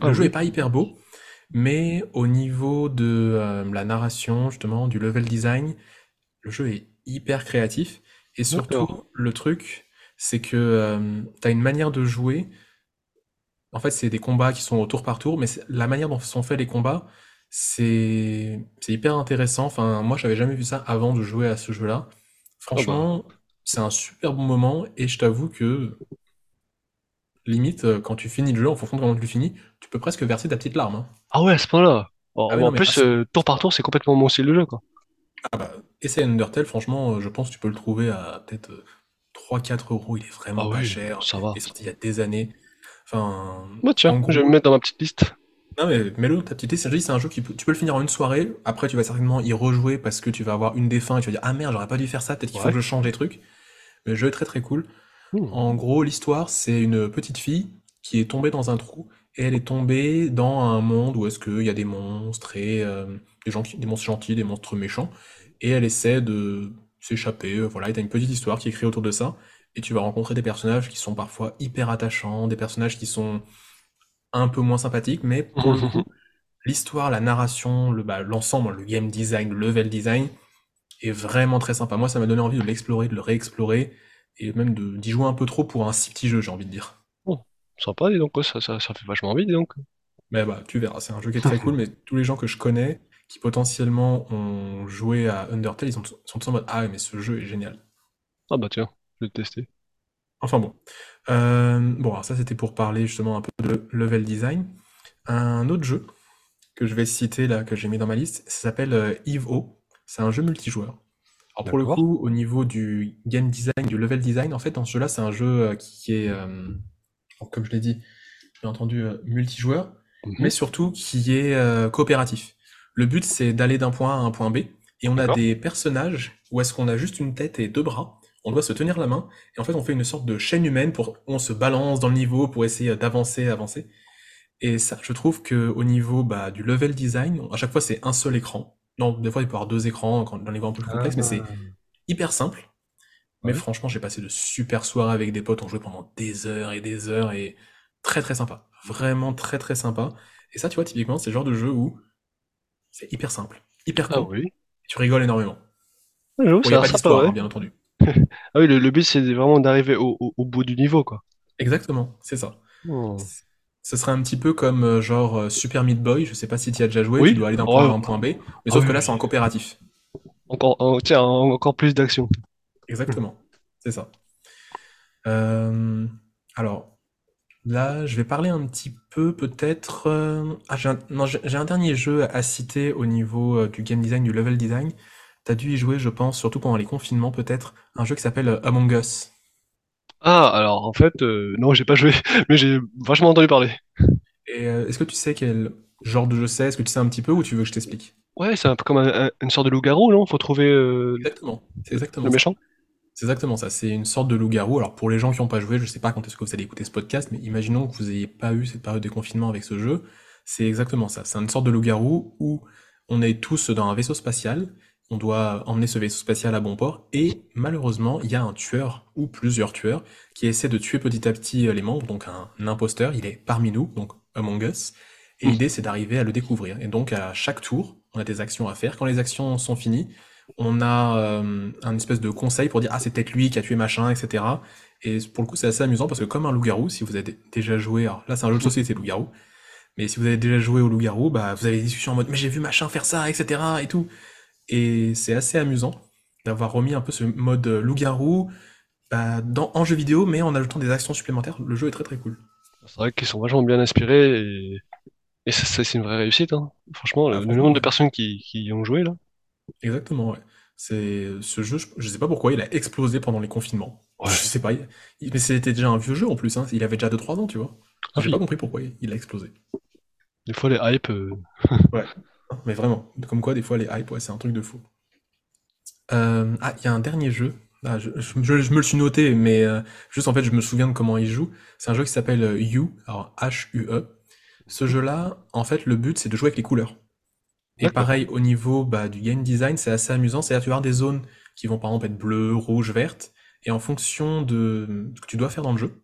Ah Le jeu oui. est pas hyper beau, mais au niveau de euh, la narration, justement, du level design, le jeu est hyper créatif. Et surtout, le truc, c'est que tu as une manière de jouer. En fait, c'est des combats qui sont au tour par tour, mais la manière dont sont faits les combats, c'est hyper intéressant. Enfin, moi, j'avais jamais vu ça avant de jouer à ce jeu-là. Ah bah. Franchement, c'est un super bon moment, et je t'avoue que limite, euh, quand tu finis le jeu, en fonction de comment tu le finis, tu peux presque verser ta petite larme. hein. Ah ouais, à ce point-là. Oh, Ah oui, en mais plus, ah, euh, tour par tour, c'est complètement mon style de jeu, quoi. Ah bah, essaye Undertale, franchement, euh, je pense que tu peux le trouver à peut-être euh, 3-4 euros, il est vraiment Ah pas oui, cher. ça va. Il est sorti il y a des années. Enfin, Bah tiens, en je vais me gros, mettre dans ma petite liste. non mais mets-le dans ta petite liste. Je dis, C'est un jeu qui peut- tu peux le finir en une soirée. Après, tu vas certainement y rejouer parce que tu vas avoir une des fins et tu vas dire ah merde, j'aurais pas dû faire ça. Peut-être qu'il faut Ouais. que je change les trucs. Mais le jeu est très très cool. Hmm. En gros, l'histoire, c'est une petite fille qui est tombée dans un trou et elle est tombée dans un monde où est-ce qu'il y a des monstres et euh, des gens qui- des monstres gentils, des monstres méchants et elle essaie de s'échapper. euh, Voilà, et t'as une petite histoire qui est créée autour de ça et tu vas rencontrer des personnages qui sont parfois hyper attachants, des personnages qui sont un peu moins sympathiques, mais pour le coup, (laughs) l'histoire, la narration, le bah, l'ensemble, le game design, le level design est vraiment très sympa. Moi, ça m'a donné envie de l'explorer, de le réexplorer et même de d'y jouer un peu trop pour un si petit jeu, j'ai envie de dire. Oh, sympa, dis donc, ça, ça, ça fait vachement envie, dis donc. Mais bah, tu verras, c'est un jeu qui est très (laughs) cool, mais tous les gens que je connais qui potentiellement ont joué à Undertale, ils sont, sont tous en mode Ah, mais ce jeu est génial. Ah bah tiens, je vais le tester. Enfin bon. Euh, bon, alors ça, c'était pour parler justement un peu de level design. Un autre jeu que je vais citer là, que j'ai mis dans ma liste, ça s'appelle euh, Eve-O. C'est un jeu multijoueur. Alors pour le coup, au niveau du game design, du level design, en fait, dans ce jeu-là, c'est un jeu euh, qui est, euh, comme je l'ai dit, bien entendu, multijoueur, Mhm. mais surtout qui est coopératif. Le but, c'est d'aller d'un point A à un point B, et on a D'accord. des personnages où est-ce qu'on a juste une tête et deux bras, on doit se tenir la main, et en fait, on fait une sorte de chaîne humaine pour, on se balance dans le niveau pour essayer d'avancer, avancer. Et ça, je trouve que au niveau bah, du level design, à chaque fois, c'est un seul écran. Non, des fois, il peut y avoir deux écrans quand, dans les niveaux un peu plus complexes, mais c'est Ah, hyper simple. Mais ouais. franchement, j'ai passé de super soirées avec des potes, on jouait pendant des heures et des heures, et très très sympa. Vraiment très très sympa. Et ça, tu vois, typiquement, c'est le genre de jeu où c'est hyper simple, hyper Ah cool, oui. tu rigoles énormément. Ah, j'avoue, Bon, il ça n'y a a l'air pas sympa, d'histoire, ouais. hein, bien entendu. (laughs) Ah oui, le, le but c'est vraiment d'arriver au, au, au bout du niveau, quoi. Exactement, c'est ça. Oh. Ce serait un petit peu comme euh, genre euh, Super Meat Boy, je sais pas si tu y as déjà joué, tu Oui, dois aller d'un oh, point A à un point B, mais ah sauf oui, que là, oui. c'est en coopératif. Encore, en- tiens, en- encore plus d'action. Exactement, c'est ça. Euh, alors, là, je vais parler un petit peu peut-être... euh, Ah, j'ai un... non, j'ai j'ai un dernier jeu à citer au niveau euh, du game design, du level design. T'as dû y jouer, je pense, surtout pendant les confinements peut-être, un jeu qui s'appelle euh, Among Us. Ah, alors en fait, euh, non, j'ai pas joué, (laughs) mais j'ai vachement entendu parler. Et euh, est-ce que tu sais quel genre de jeu c'est? Est-ce que tu sais un petit peu ou tu veux que je t'explique? Ouais, c'est un peu comme un- un- une sorte de loup-garou, non? Faut trouver euh, Exactement, c'est le exactement ça. méchant. C'est exactement ça, c'est une sorte de loup-garou. Alors pour les gens qui n'ont pas joué, je sais pas quand est-ce que vous allez écouter ce podcast, mais imaginons que vous n'ayez pas eu cette période de confinement avec ce jeu. C'est exactement ça. C'est une sorte de loup-garou où on est tous dans un vaisseau spatial, on doit emmener ce vaisseau spatial à bon port, et malheureusement, il y a un tueur ou plusieurs tueurs qui essaient de tuer petit à petit euh, les membres, donc un imposteur, il est parmi nous, donc Among Us, et Mm. l'idée c'est d'arriver à le découvrir. Et donc à chaque tour, on a des actions à faire. Quand les actions sont finies, on a euh, un espèce de conseil pour dire ah c'est peut-être lui qui a tué machin, etc. Et pour le coup c'est assez amusant parce que comme un loup-garou, si vous avez déjà joué, alors là c'est un jeu de société loup-garou, mais si vous avez déjà joué au loup-garou, bah vous avez des discussions en mode mais j'ai vu machin faire ça, etc. et tout. Et c'est assez amusant d'avoir remis un peu ce mode euh, loup-garou bah, dans, en jeu vidéo, mais en ajoutant des actions supplémentaires. Le jeu est très très cool. C'est vrai qu'ils sont vachement bien inspirés et, et ça, ça, c'est une vraie réussite, hein. Franchement, Ah, le, le franchement, nombre de personnes qui, qui y ont joué là. Exactement, ouais. C'est ce jeu, je, je sais pas pourquoi il a explosé pendant les confinements. Ouais. Je sais pas, il- il- mais c'était déjà un vieux jeu en plus, hein. Il avait déjà 2-3 ans, tu vois. Ah J'ai oui. pas compris pourquoi il a explosé. Des fois, les hype. euh, (laughs) Ouais, mais vraiment, comme quoi des fois les hype, ouais, c'est un truc de fou. Euh, ah, il y a un dernier jeu. Ah, je, je- je- je me le suis noté, mais euh, juste en fait, je me souviens de comment il joue. C'est un jeu qui s'appelle euh, You, alors H-U-E. Ce jeu-là, en fait, le but c'est de jouer avec les couleurs. Et pareil, au niveau bah, du game design, c'est assez amusant. C'est-à-dire, tu vas avoir des zones qui vont par exemple être bleues, rouges, vertes. Et en fonction de ce que tu dois faire dans le jeu,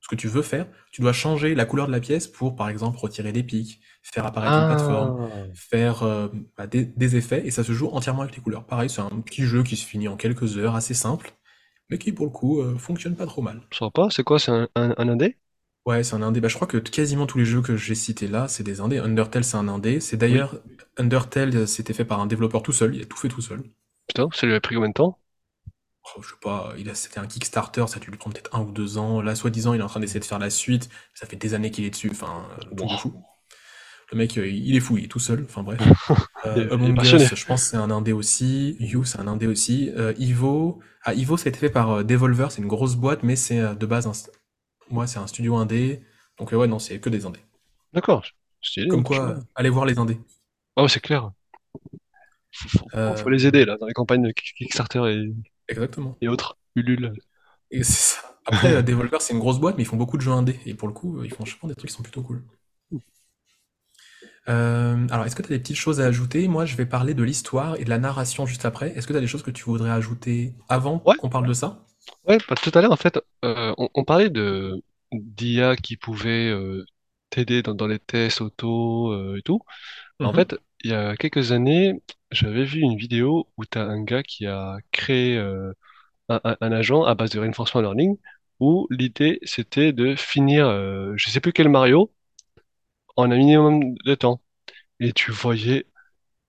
ce que tu veux faire, tu dois changer la couleur de la pièce pour, par exemple, retirer des pics, faire apparaître une plateforme, Ah, faire euh, bah, des, des effets. Et ça se joue entièrement avec les couleurs. Pareil, c'est un petit jeu qui se finit en quelques heures, assez simple, mais qui, pour le coup, euh, fonctionne pas trop mal. sympa. C'est quoi? C'est un, un, un indé? Ouais, c'est un indé. Bah, je crois que quasiment tous les jeux que j'ai cités là, c'est des indés. Undertale, c'est un indé. C'est Oui. d'ailleurs, Undertale, euh, c'était fait par un développeur tout seul. Il a tout fait tout seul. Putain, ça lui a pris combien de temps? Oh, je sais pas, il a, c'était un Kickstarter, ça a dû lui prendre peut-être un ou deux ans. Là, soi-disant, il est en train d'essayer de faire la suite. Ça fait des années qu'il est dessus. Enfin, un truc de Wow. fou. Le mec, euh, il est fou, il est tout seul, enfin bref. Il (laughs) Euh, est, il est Among passionné. Us, je pense que c'est un indé aussi. You, c'est un indé aussi. Euh, Ivo, ah, Ivo, ça a été fait par euh, Devolver, c'est une grosse boîte, mais c'est euh, de base, un... moi, c'est un studio indé. Donc, euh, ouais, non, c'est que des indés. D'accord. Comme hein, quoi, euh, allez voir les indés. Ah ouais, c'est clair. Faut, faut- Euh, faut les aider, là, dans les campagnes de Kick- Kickstarter et, exactement. et autres. Ulule. Et c'est ça. Après, euh, Devolver, c'est une grosse boîte, mais ils font beaucoup de jeux indés. Et pour le coup, ils font, je pense, des trucs qui sont plutôt cool. Euh, alors, est-ce que tu as des petites choses à ajouter? Moi, je vais parler de l'histoire et de la narration juste après. Est-ce que tu as des choses que tu voudrais ajouter avant Ouais, qu'on parle de ça? Ouais, bah, tout à l'heure, en fait, euh, on, on parlait de d'IA qui pouvait euh, t'aider dans, dans les tests auto euh, et tout. En Mhm. fait, il y a quelques années, j'avais vu une vidéo où tu as un gars qui a créé euh, un, un- un agent à base de reinforcement learning, où l'idée c'était de finir, euh, je sais plus quel Mario, en un minimum de temps. Et tu voyais,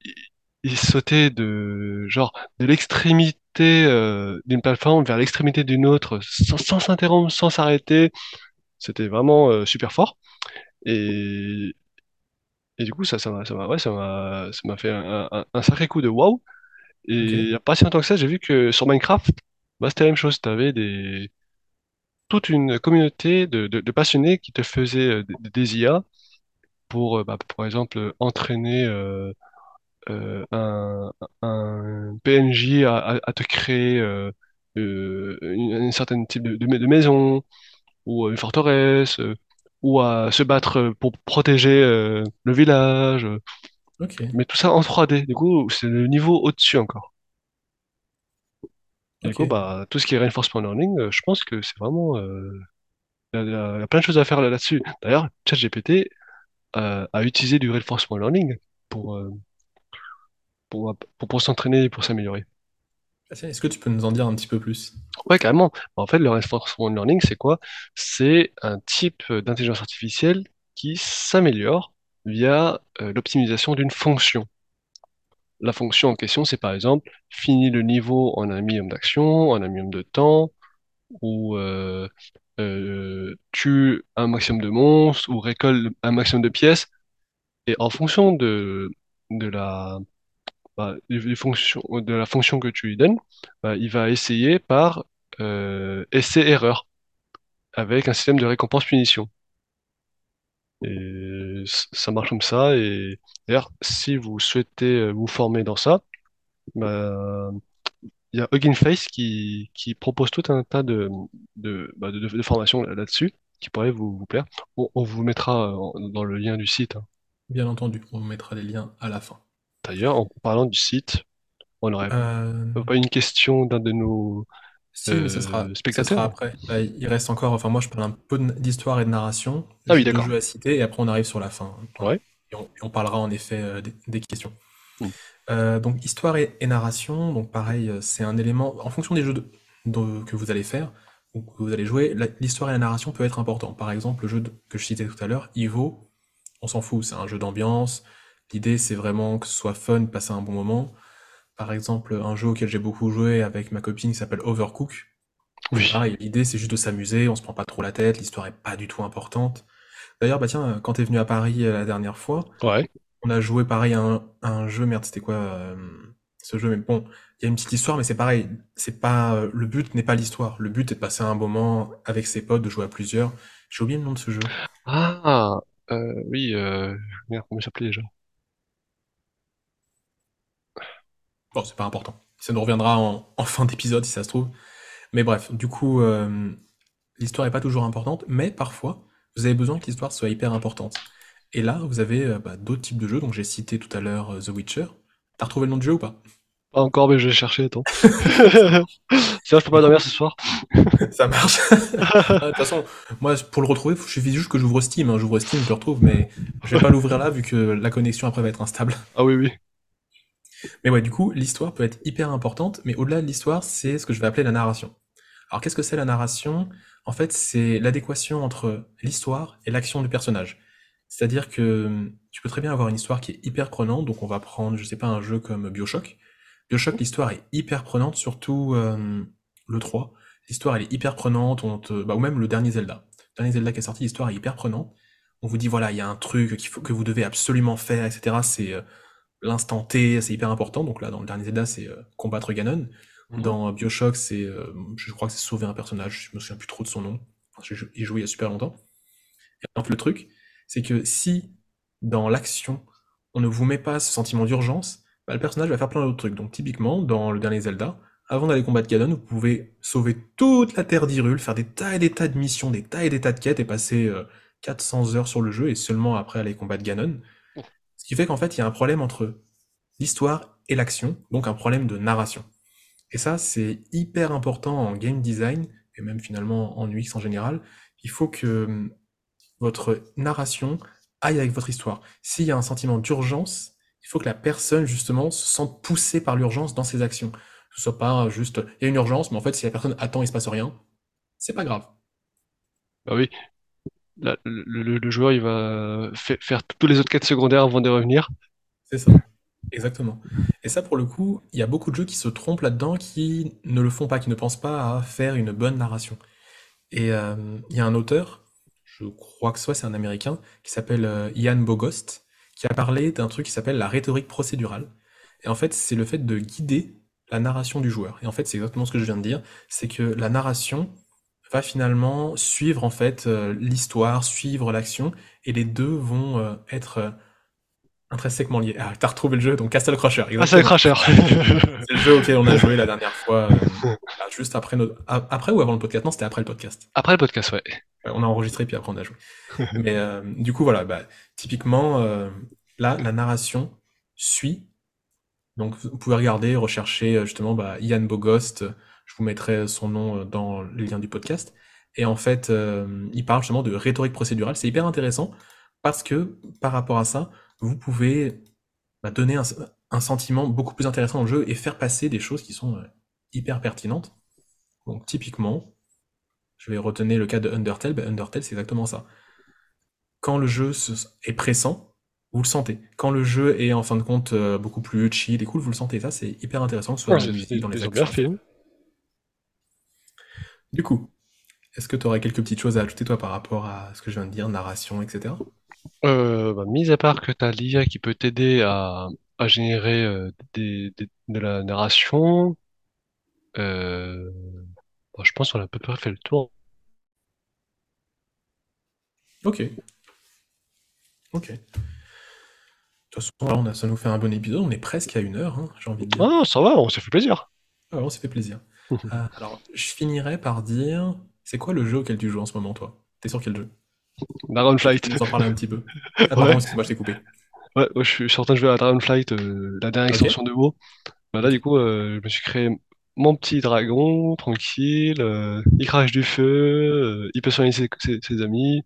il, il sautait de genre de l'extrémité euh, d'une plateforme vers l'extrémité d'une autre, sans sans s'interrompre, sans s'arrêter. C'était vraiment euh, super fort. Et, et du coup, ça, ça m'a, ça m'a, ouais, ça m'a, ça m'a fait un, un- un sacré coup de waouh. Et Ok, il n'y a pas si longtemps que ça, j'ai vu que sur Minecraft, bah, c'était la même chose. Tu avais des, toute une communauté de, de, de passionnés qui te faisaient euh, des, des IA pour, euh, bah, par exemple, entraîner euh, un, un PNJ à, à- à te créer euh, euh, une, une certaine type de, de, de maison ou une forteresse euh, ou à se battre pour protéger euh, le village. euh, ok, Mais tout ça en 3D. Du coup, c'est le niveau au-dessus encore. Du coup, ok. bah, tout ce qui est reinforcement learning, euh, je pense que c'est vraiment... euh, Il y a, il y a- il y a plein de choses à faire là- là-dessus. D'ailleurs, ChatGPT euh, a utilisé du reinforcement learning pour, euh, pour, pour, pour s'entraîner et pour s'améliorer. Est-ce que tu peux nous en dire un petit peu plus? Ouais, carrément. En fait, le reinforcement learning, c'est quoi? C'est un type d'intelligence artificielle qui s'améliore via euh, l'optimisation d'une fonction. La fonction en question, c'est par exemple, finis le niveau en un minimum d'action, en un minimum de temps, ou euh, euh, tue un maximum de monstres, ou récolte un maximum de pièces. Et en fonction de, de la, bah, de la fonction que tu lui donnes, bah, il va essayer par euh, essai-erreur, avec un système de récompense-punition. Et ça marche comme ça. Et d'ailleurs, si vous souhaitez euh, vous former dans ça, bah, il y a Hugging Face qui, propose tout un tas de, formations là- là-dessus qui pourraient vous, vous plaire. On, vous mettra euh, dans le lien du site. hein. Bien entendu, on mettra les liens à la fin. D'ailleurs, en parlant du site, on aurait Euh, pas une question d'un de nos si, mais ça sera, euh, ça sera spectateurs? après. Là, il reste encore, enfin moi je parle un peu d'histoire et de narration. Ah oui, d'accord. jeux à citer et après on arrive sur la fin. Ouais. Et on, et on parlera en effet euh, des, des questions. Euh, donc histoire et, et narration, donc pareil, c'est un élément, en fonction des jeux de- de- que vous allez faire ou que vous allez jouer, l'histoire et la narration peut être important. Par exemple, le jeu de- que je citais tout à l'heure, Ivo, on s'en fout, c'est un jeu d'ambiance. L'idée c'est vraiment que ce soit fun, passer un bon moment. Par exemple, un jeu auquel j'ai beaucoup joué avec ma copine qui s'appelle Overcook. Oui. pareil, l'idée c'est juste de s'amuser, on se prend pas trop la tête, l'histoire est pas du tout importante. D'ailleurs, bah tiens, quand t'es venu à Paris euh, la dernière fois, Ouais. on a joué pareil à un, à un jeu, merde, c'était quoi euh, ce jeu? Mais bon, il y a une petite histoire, mais c'est pareil, c'est pas euh, le but n'est pas l'histoire. Le but est de passer un moment avec ses potes, de jouer à plusieurs. J'ai oublié le nom de ce jeu. Ah, euh, oui, euh, merde, comment il s'appelait déjà? Bon, c'est pas important. Ça nous reviendra en, en fin d'épisode si ça se trouve. Mais bref, du coup, euh, l'histoire est pas toujours importante, mais parfois, vous avez besoin que l'histoire soit hyper importante. Et là, vous avez euh, bah, d'autres types de jeux, donc j'ai cité tout à l'heure euh, The Witcher. T'as retrouvé le nom du jeu ou pas? Pas encore, mais je vais chercher, attends. (laughs) (laughs) Sinon, je peux pas dormir ce soir. (laughs) ça marche. Ah, De toute façon, moi, pour le retrouver, il suffit juste que j'ouvre Steam. hein. J'ouvre Steam, je le retrouve, mais je vais pas l'ouvrir là vu que la connexion après va être instable. Ah oui, oui. Mais ouais, du coup, l'histoire peut être hyper importante, mais au-delà de l'histoire, c'est ce que je vais appeler la narration. Alors, qu'est-ce que c'est la narration? En fait, c'est l'adéquation entre l'histoire et l'action du personnage. C'est-à-dire que hum, tu peux très bien avoir une histoire qui est hyper prenante, donc on va prendre, je sais pas, un jeu comme BioShock. BioShock, l'histoire est hyper prenante, surtout euh, le 3. L'histoire, elle est hyper prenante, bah, ou même le dernier Zelda. Le dernier Zelda qui est sorti, l'histoire est hyper prenante. on vous dit voilà, il y a un truc que vous devez absolument faire, etc. C'est euh, l'instant T, c'est hyper important. Donc là, dans le dernier Zelda, c'est euh, combattre Ganon. Mhm. Dans Bioshock, c'est, euh, je crois que c'est sauver un personnage. Je me souviens plus trop de son nom. J'ai jou- y joué il y a super longtemps. Et en fait, le truc, c'est que si dans l'action, on ne vous met pas ce sentiment d'urgence, bah, le personnage va faire plein d'autres trucs. Donc typiquement, dans le dernier Zelda, avant d'aller combattre Ganon, vous pouvez sauver toute la Terre d'Hyrule, faire des tas et des tas de missions, des tas et des tas de quêtes et passer euh, 400 heures sur le jeu et seulement après aller combattre Ganon. Ce qui fait qu'en fait, il y a un problème entre l'histoire et l'action, donc un problème de narration. Et ça, c'est hyper important en game design, et même finalement en UX en général. Il faut que hum, votre narration aille avec votre histoire. S'il y a un sentiment d'urgence, il faut que la personne, justement, se sente poussée par l'urgence dans ses actions. Que ce soit pas juste, il y a une urgence, mais en fait, si la personne attend, il se passe rien, c'est pas grave. Bah oui, Le, joueur, il va fa- faire tous les autres quêtes secondaires avant de revenir. C'est ça. Exactement. Et ça, pour le coup, il y a beaucoup de jeux qui se trompent là-dedans, qui ne le font pas, qui ne pensent pas à faire une bonne narration. Et euh, il y a un auteur, je crois que soit c'est un Américain, qui s'appelle euh, Ian Bogost, qui a parlé d'un truc qui s'appelle la rhétorique procédurale. Et en fait, c'est le fait de guider la narration du joueur. Et en fait, c'est exactement ce que je viens de dire, c'est que la narration va finalement suivre en fait euh, l'histoire, suivre l'action, et les deux vont euh, être euh, intrinsèquement liés. Ah, t'as retrouvé le jeu, donc Castle Crusher, Ah, c'est le exactement. crasher. (laughs) C'est le jeu auquel on a joué la dernière fois, bah, juste après notre... Après ou avant le podcast? Non, c'était après le podcast. Après le podcast, ouais. Ouais, On a enregistré puis après on a joué. Mais du coup, voilà, bah, typiquement, là, la narration suit. Donc, vous pouvez regarder, rechercher justement bah, Ian Bogost. Je vous mettrai son nom euh, dans les liens du podcast. Et en fait, euh, il parle justement de rhétorique procédurale. C'est hyper intéressant parce que par rapport à ça, vous pouvez bah, donner un, un sentiment beaucoup plus intéressant au jeu et faire passer des choses qui sont euh, hyper pertinentes. Donc, typiquement, je vais retenir le cas de Undertale. Bah, Undertale, c'est exactement ça. Quand le jeu se- est pressant, vous le sentez. Quand le jeu est en fin de compte euh, beaucoup plus chill et cool, vous le sentez. Ça, c'est hyper intéressant, que ce soit Ouais, dans dans les actions. Du coup, est-ce que tu aurais quelques petites choses à ajouter, toi, par rapport à ce que je viens de dire, narration, etc. Euh, bah, mis à part que tu as l'IA qui peut t'aider à, à générer euh, des, des- de la narration, euh, bah, je pense qu'on a à peu près fait le tour. Ok, ok. De toute façon, là, on a, ça nous fait un bon épisode. On est presque à une heure, hein, j'ai envie de dire. Ah, ça va, on s'est fait plaisir. Ah, on s'est fait plaisir. Euh, alors, je finirai par dire, c'est quoi le jeu auquel tu joues en ce moment, toi? T'es sur quel jeu? Dragonflight. Tu nous en parler un petit peu. (laughs) Ah, pardon, Ouais, excuse-moi, je t'ai coupé. ouais, je suis je suis en train de jouer à Dragonflight, euh, la dernière extension de WoW. Bah, là, du coup, euh, je me suis créé mon petit dragon, tranquille. il crache du feu, il peut soigner ses, ses- ses amis,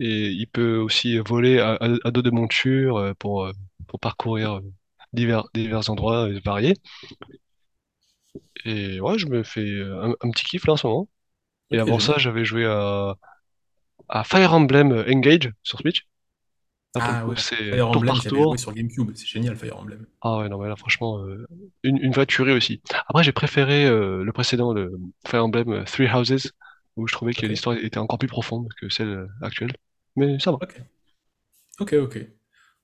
et il peut aussi voler à, à- à dos de monture pour, pour parcourir divers, divers endroits variés. Et ouais, je me fais euh, un, un petit kiff là en ce moment. Et ok, avant ça, génial. j'avais joué à, à Fire Emblem Engage sur Switch. Là, pour le Ah coup, ouais, c'est Fire tour Emblem, par j'avais joué tour. sur GameCube. C'est génial, Fire Emblem. Ah ouais, non, mais là, franchement, euh, une, une vraie tuerie aussi. Après, j'ai préféré euh, le précédent, le Fire Emblem euh, Three Houses, où je trouvais que Ok, l'histoire était encore plus profonde que celle euh, actuelle. Mais ça va. ok, ok, ok.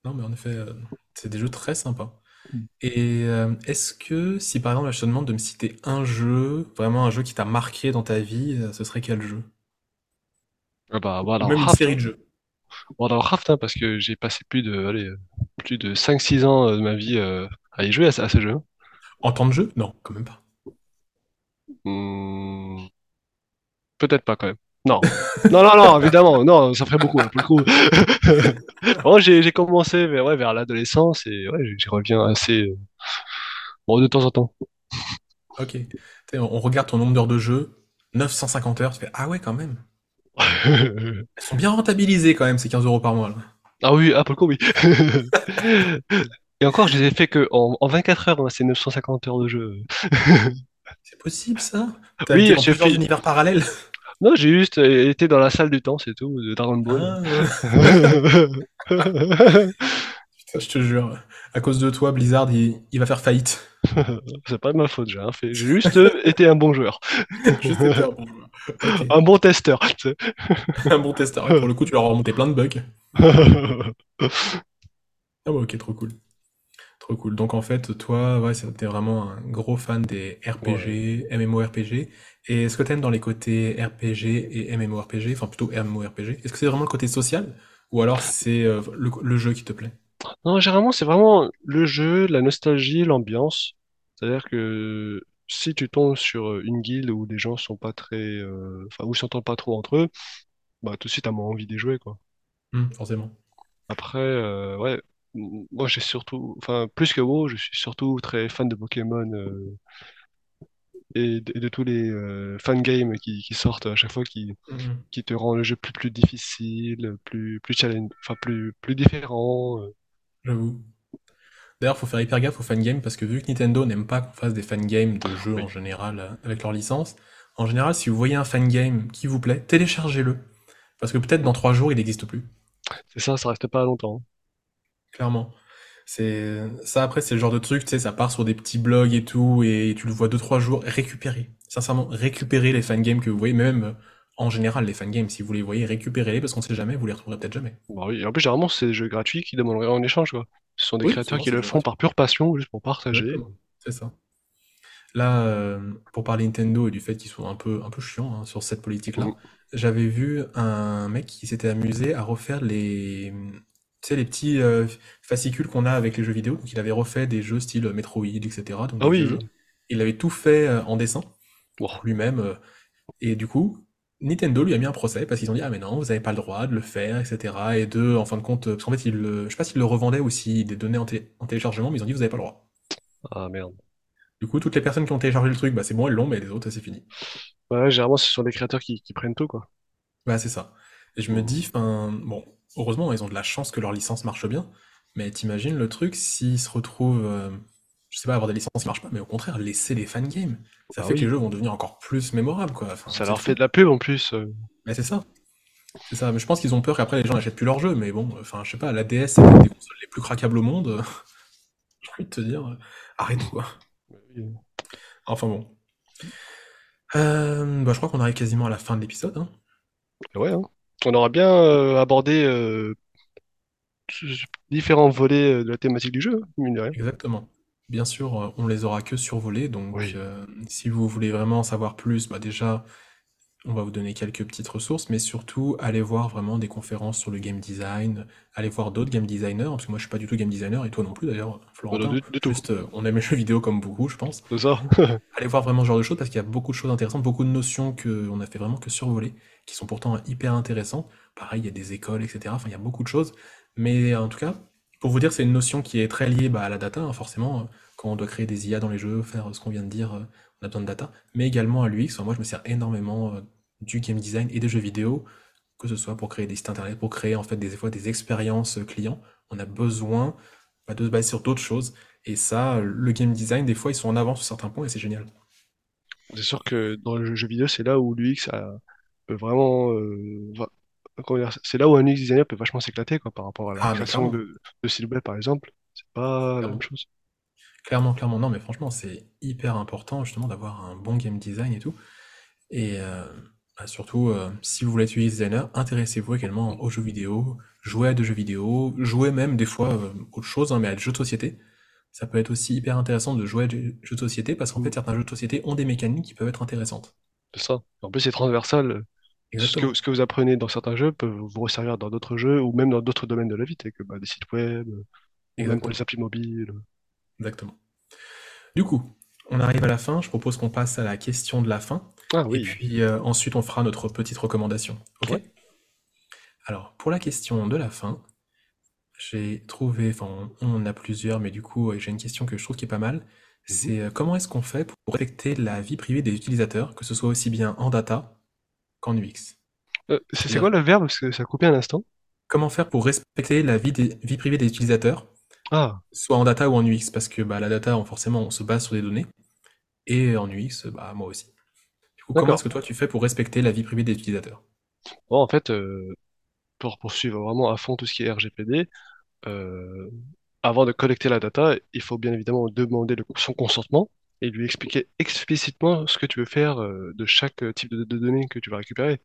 Non, mais en effet, euh, c'est des jeux très sympas. Et euh, est-ce que, si par exemple, là, je te demande de me citer un jeu, vraiment un jeu qui t'a marqué dans ta vie, euh, ce serait quel jeu? Ah bah, Ou of même une série hein. de jeux. World of Warcraft, hein, parce que j'ai passé plus de, allez, euh, plus de cinq six ans euh, de ma vie euh, à y jouer à, ce à ce jeu. En temps de jeu? Non, quand même pas. Hmm, peut-être pas quand même. Non. Non, non, non, évidemment, non, ça ferait beaucoup, hein, pour le coup. (laughs) Bon, j'ai commencé vers, ouais, vers l'adolescence et ouais, j'y reviens assez euh, bon, de temps en temps. Ok. On regarde ton nombre d'heures de jeu, 950 heures, tu fais, ah ouais, quand même. (laughs) Elles sont bien rentabilisées quand même, ces 15 euros par mois, là. Ah oui, ah, pour le coup, oui. (laughs) Et encore, je les ai fait que en, en 24 heures, hein, ces 950 heures de jeu. C'est possible, ça? T'as Oui, j'ai fait. univers parallèles? Non, j'ai juste euh, été dans la salle du temps, c'est tout, de Dragon Ball. Ah, (laughs) Putain, je te jure, à cause de toi, Blizzard, il, il va faire faillite. (laughs) C'est pas de ma faute, j'ai rien fait. J'ai juste euh, été un bon joueur. (laughs) Juste été un bon joueur. Un bon testeur. tu sais. Un bon testeur. Ouais, Pour le coup, tu leur as remonté plein de bugs. Ah ouais, ok, trop cool. Trop cool. Donc en fait, toi, ouais, t'es vraiment un gros fan des Ouais. RPG, MMORPG. Et est-ce que t'aimes dans les côtés RPG et MMORPG, enfin plutôt MMORPG, est-ce que c'est vraiment le côté social ou alors c'est euh, le, le jeu qui te plaît? Non, généralement, c'est vraiment le jeu, la nostalgie, l'ambiance. C'est-à-dire que si tu tombes sur euh, une guilde où les gens sont pas très, euh, enfin, où ils s'entendent pas trop entre eux, bah, tout de suite, t'as moins envie d'y jouer, quoi. Hmm, forcément. Après, euh, ouais, m- moi, j'ai surtout, enfin, plus que WoW, je suis surtout très fan de Pokémon, euh, et, de, et de tous les euh, fan games qui, qui sortent à chaque fois, qui, Mhm, qui te rend le jeu plus, plus difficile, plus, plus challenge, enfin, plus, plus différent. euh. j'avoue. D'ailleurs, faut faire hyper gaffe aux fangames parce que vu que Nintendo n'aime pas qu'on fasse des fangames de jeux en général euh, avec leur licence, en général, si vous voyez un fangame qui vous plaît, téléchargez-le. Parce que peut-être dans trois jours, il n'existe plus. c'est ça, ça reste pas longtemps. Clairement. C'est ça après c'est le genre de truc, tu sais, ça part sur des petits blogs et tout et tu le vois deux trois jours récupérer. Sincèrement, récupérer les fangames que vous voyez, même euh, en général les fangames si vous les voyez, récupérez-les parce qu'on sait jamais, vous les retrouverez peut-être jamais. Bah oui, et en plus, généralement, c'est des jeux gratuits qui demandent rien en échange, quoi. Ce sont des Oui, créateurs qui le font par pure passion, juste pour partager. C'est ça. Là, euh, pour parler Nintendo et du fait qu'ils sont un peu un peu chiants hein, sur cette politique-là, j'avais vu un mec qui s'était amusé à refaire les sais les petits euh, fascicules qu'on a avec les jeux vidéo. Donc il avait refait des jeux style Metroid, etc. Donc Ah des oui, jeux. Il avait tout fait euh, en dessin lui-même. euh, et du coup, Nintendo lui a mis un procès parce qu'ils ont dit ah mais non, vous n'avez pas le droit de le faire, etc. Et de, en fin de compte, euh, parce qu'en fait, il, le- je sais pas s'il le revendait ou s'il les donnait en, té- en téléchargement, mais ils ont dit vous n'avez pas le droit. ah merde. Du coup, toutes les personnes qui ont téléchargé le truc, bah c'est bon, elles l'ont, mais les autres, c'est fini. Ouais, généralement, ce sont des créateurs qui, qui prennent tout, quoi. Bah c'est ça. Et je me Mm. dis, enfin, bon, heureusement, ils ont de la chance que leur licence marche bien, mais t'imagines le truc s'ils se retrouvent, euh, je sais pas, avoir des licences qui marchent pas, mais au contraire, laisser les fangames. Ça Bah fait que les jeux vont devenir encore plus mémorables, quoi. Enfin, ça leur fait de la pub en plus. euh. Mais c'est ça. C'est ça, mais je pense qu'ils ont peur qu'après les gens n'achètent plus leurs jeux, mais bon, enfin, je sais pas, la DS, c'est une des consoles les plus craquables au monde. (laughs) J'ai envie de te dire, euh, arrête quoi. Enfin bon. Euh, bah, je crois qu'on arrive quasiment à la fin de l'épisode, hein. Ouais, hein. On aura bien euh, abordé euh, différents volets euh, de la thématique du jeu, mine de rien. Exactement. Bien sûr, on les aura que survolés, donc Oui, si vous voulez vraiment en savoir plus, bah déjà, on va vous donner quelques petites ressources, mais surtout, allez voir vraiment des conférences sur le game design, allez voir d'autres game designers, parce que moi je suis pas du tout game designer, et toi non plus d'ailleurs, Florentin. du, du tout. Juste, euh, on aime les jeux vidéo comme beaucoup, je pense. C'est ça. (laughs) Allez voir vraiment ce genre de choses parce qu'il y a beaucoup de choses intéressantes, beaucoup de notions que on a fait vraiment que survoler, qui sont pourtant hyper intéressantes. Pareil, il y a des écoles, etc. Enfin, il y a beaucoup de choses. Mais en tout cas, pour vous dire, c'est une notion qui est très liée bah, à la data, hein, forcément. euh, Quand on doit créer des IA dans les jeux, faire ce qu'on vient de dire, euh, on a besoin de data. Mais également à l'UX. Moi, je me sers énormément du game design et des jeux vidéo, que ce soit pour créer des sites internet, pour créer en fait des fois des expériences clients. On a besoin bah, de se baser sur d'autres choses. Et ça, le game design, des fois, ils sont en avance sur certains points et c'est génial. C'est sûr que dans le jeu vidéo, c'est là où l'UX peut vraiment. euh, c'est là où un UX designer peut vachement s'éclater, quoi, par rapport à la Ah, création de, de par exemple. C'est pas la même chose. clairement, clairement. Non, mais franchement, c'est hyper important justement d'avoir un bon game design et tout. Et euh, bah, surtout, euh, si vous voulez être UX designer, intéressez-vous également aux jeux vidéo, jouez à des jeux vidéo, jouez même des fois euh, autre chose, hein, mais à des jeux de société. Ça peut être aussi hyper intéressant de jouer à des jeux de société parce qu'en Mm. fait, certains jeux de société ont des mécaniques qui peuvent être intéressantes. C'est ça. En plus, c'est transversal. Ce que, Exactement, ce que vous apprenez dans certains jeux peut vous resservir dans d'autres jeux ou même dans d'autres domaines de la vie, tels que bah, des sites web euh, même pour les exactement, applis mobiles. exactement. Du coup, on arrive à la fin. Je propose qu'on passe à la question de la fin. Ah Et oui, puis euh, ensuite, on fera notre petite recommandation. Ok? ouais. Alors, pour la question de la fin, j'ai trouvé, enfin, on on en a plusieurs, mais du coup, euh, j'ai une question que je trouve qui est pas mal. Mhm. C'est euh, comment est-ce qu'on fait pour respecter la vie privée des utilisateurs, que ce soit aussi bien en data qu'en UX? Euh, c'est c'est quoi C'est-à-dire, le verbe? Parce que ça a coupé un instant. comment faire pour respecter la vie, des, vie privée des utilisateurs, Ah, soit en data ou en UX? Parce que bah, la data, on- forcément, on se base sur des données, et en UX, bah, moi aussi. Coup, comment est-ce que toi, tu fais pour respecter la vie privée des utilisateurs? Bon, en fait, euh, pour poursuivre vraiment à fond tout ce qui est RGPD, avant de collecter la data, il faut bien évidemment demander le- son consentement et lui expliquer explicitement ce que tu veux faire euh, de chaque euh, type de, de données que tu vas récupérer.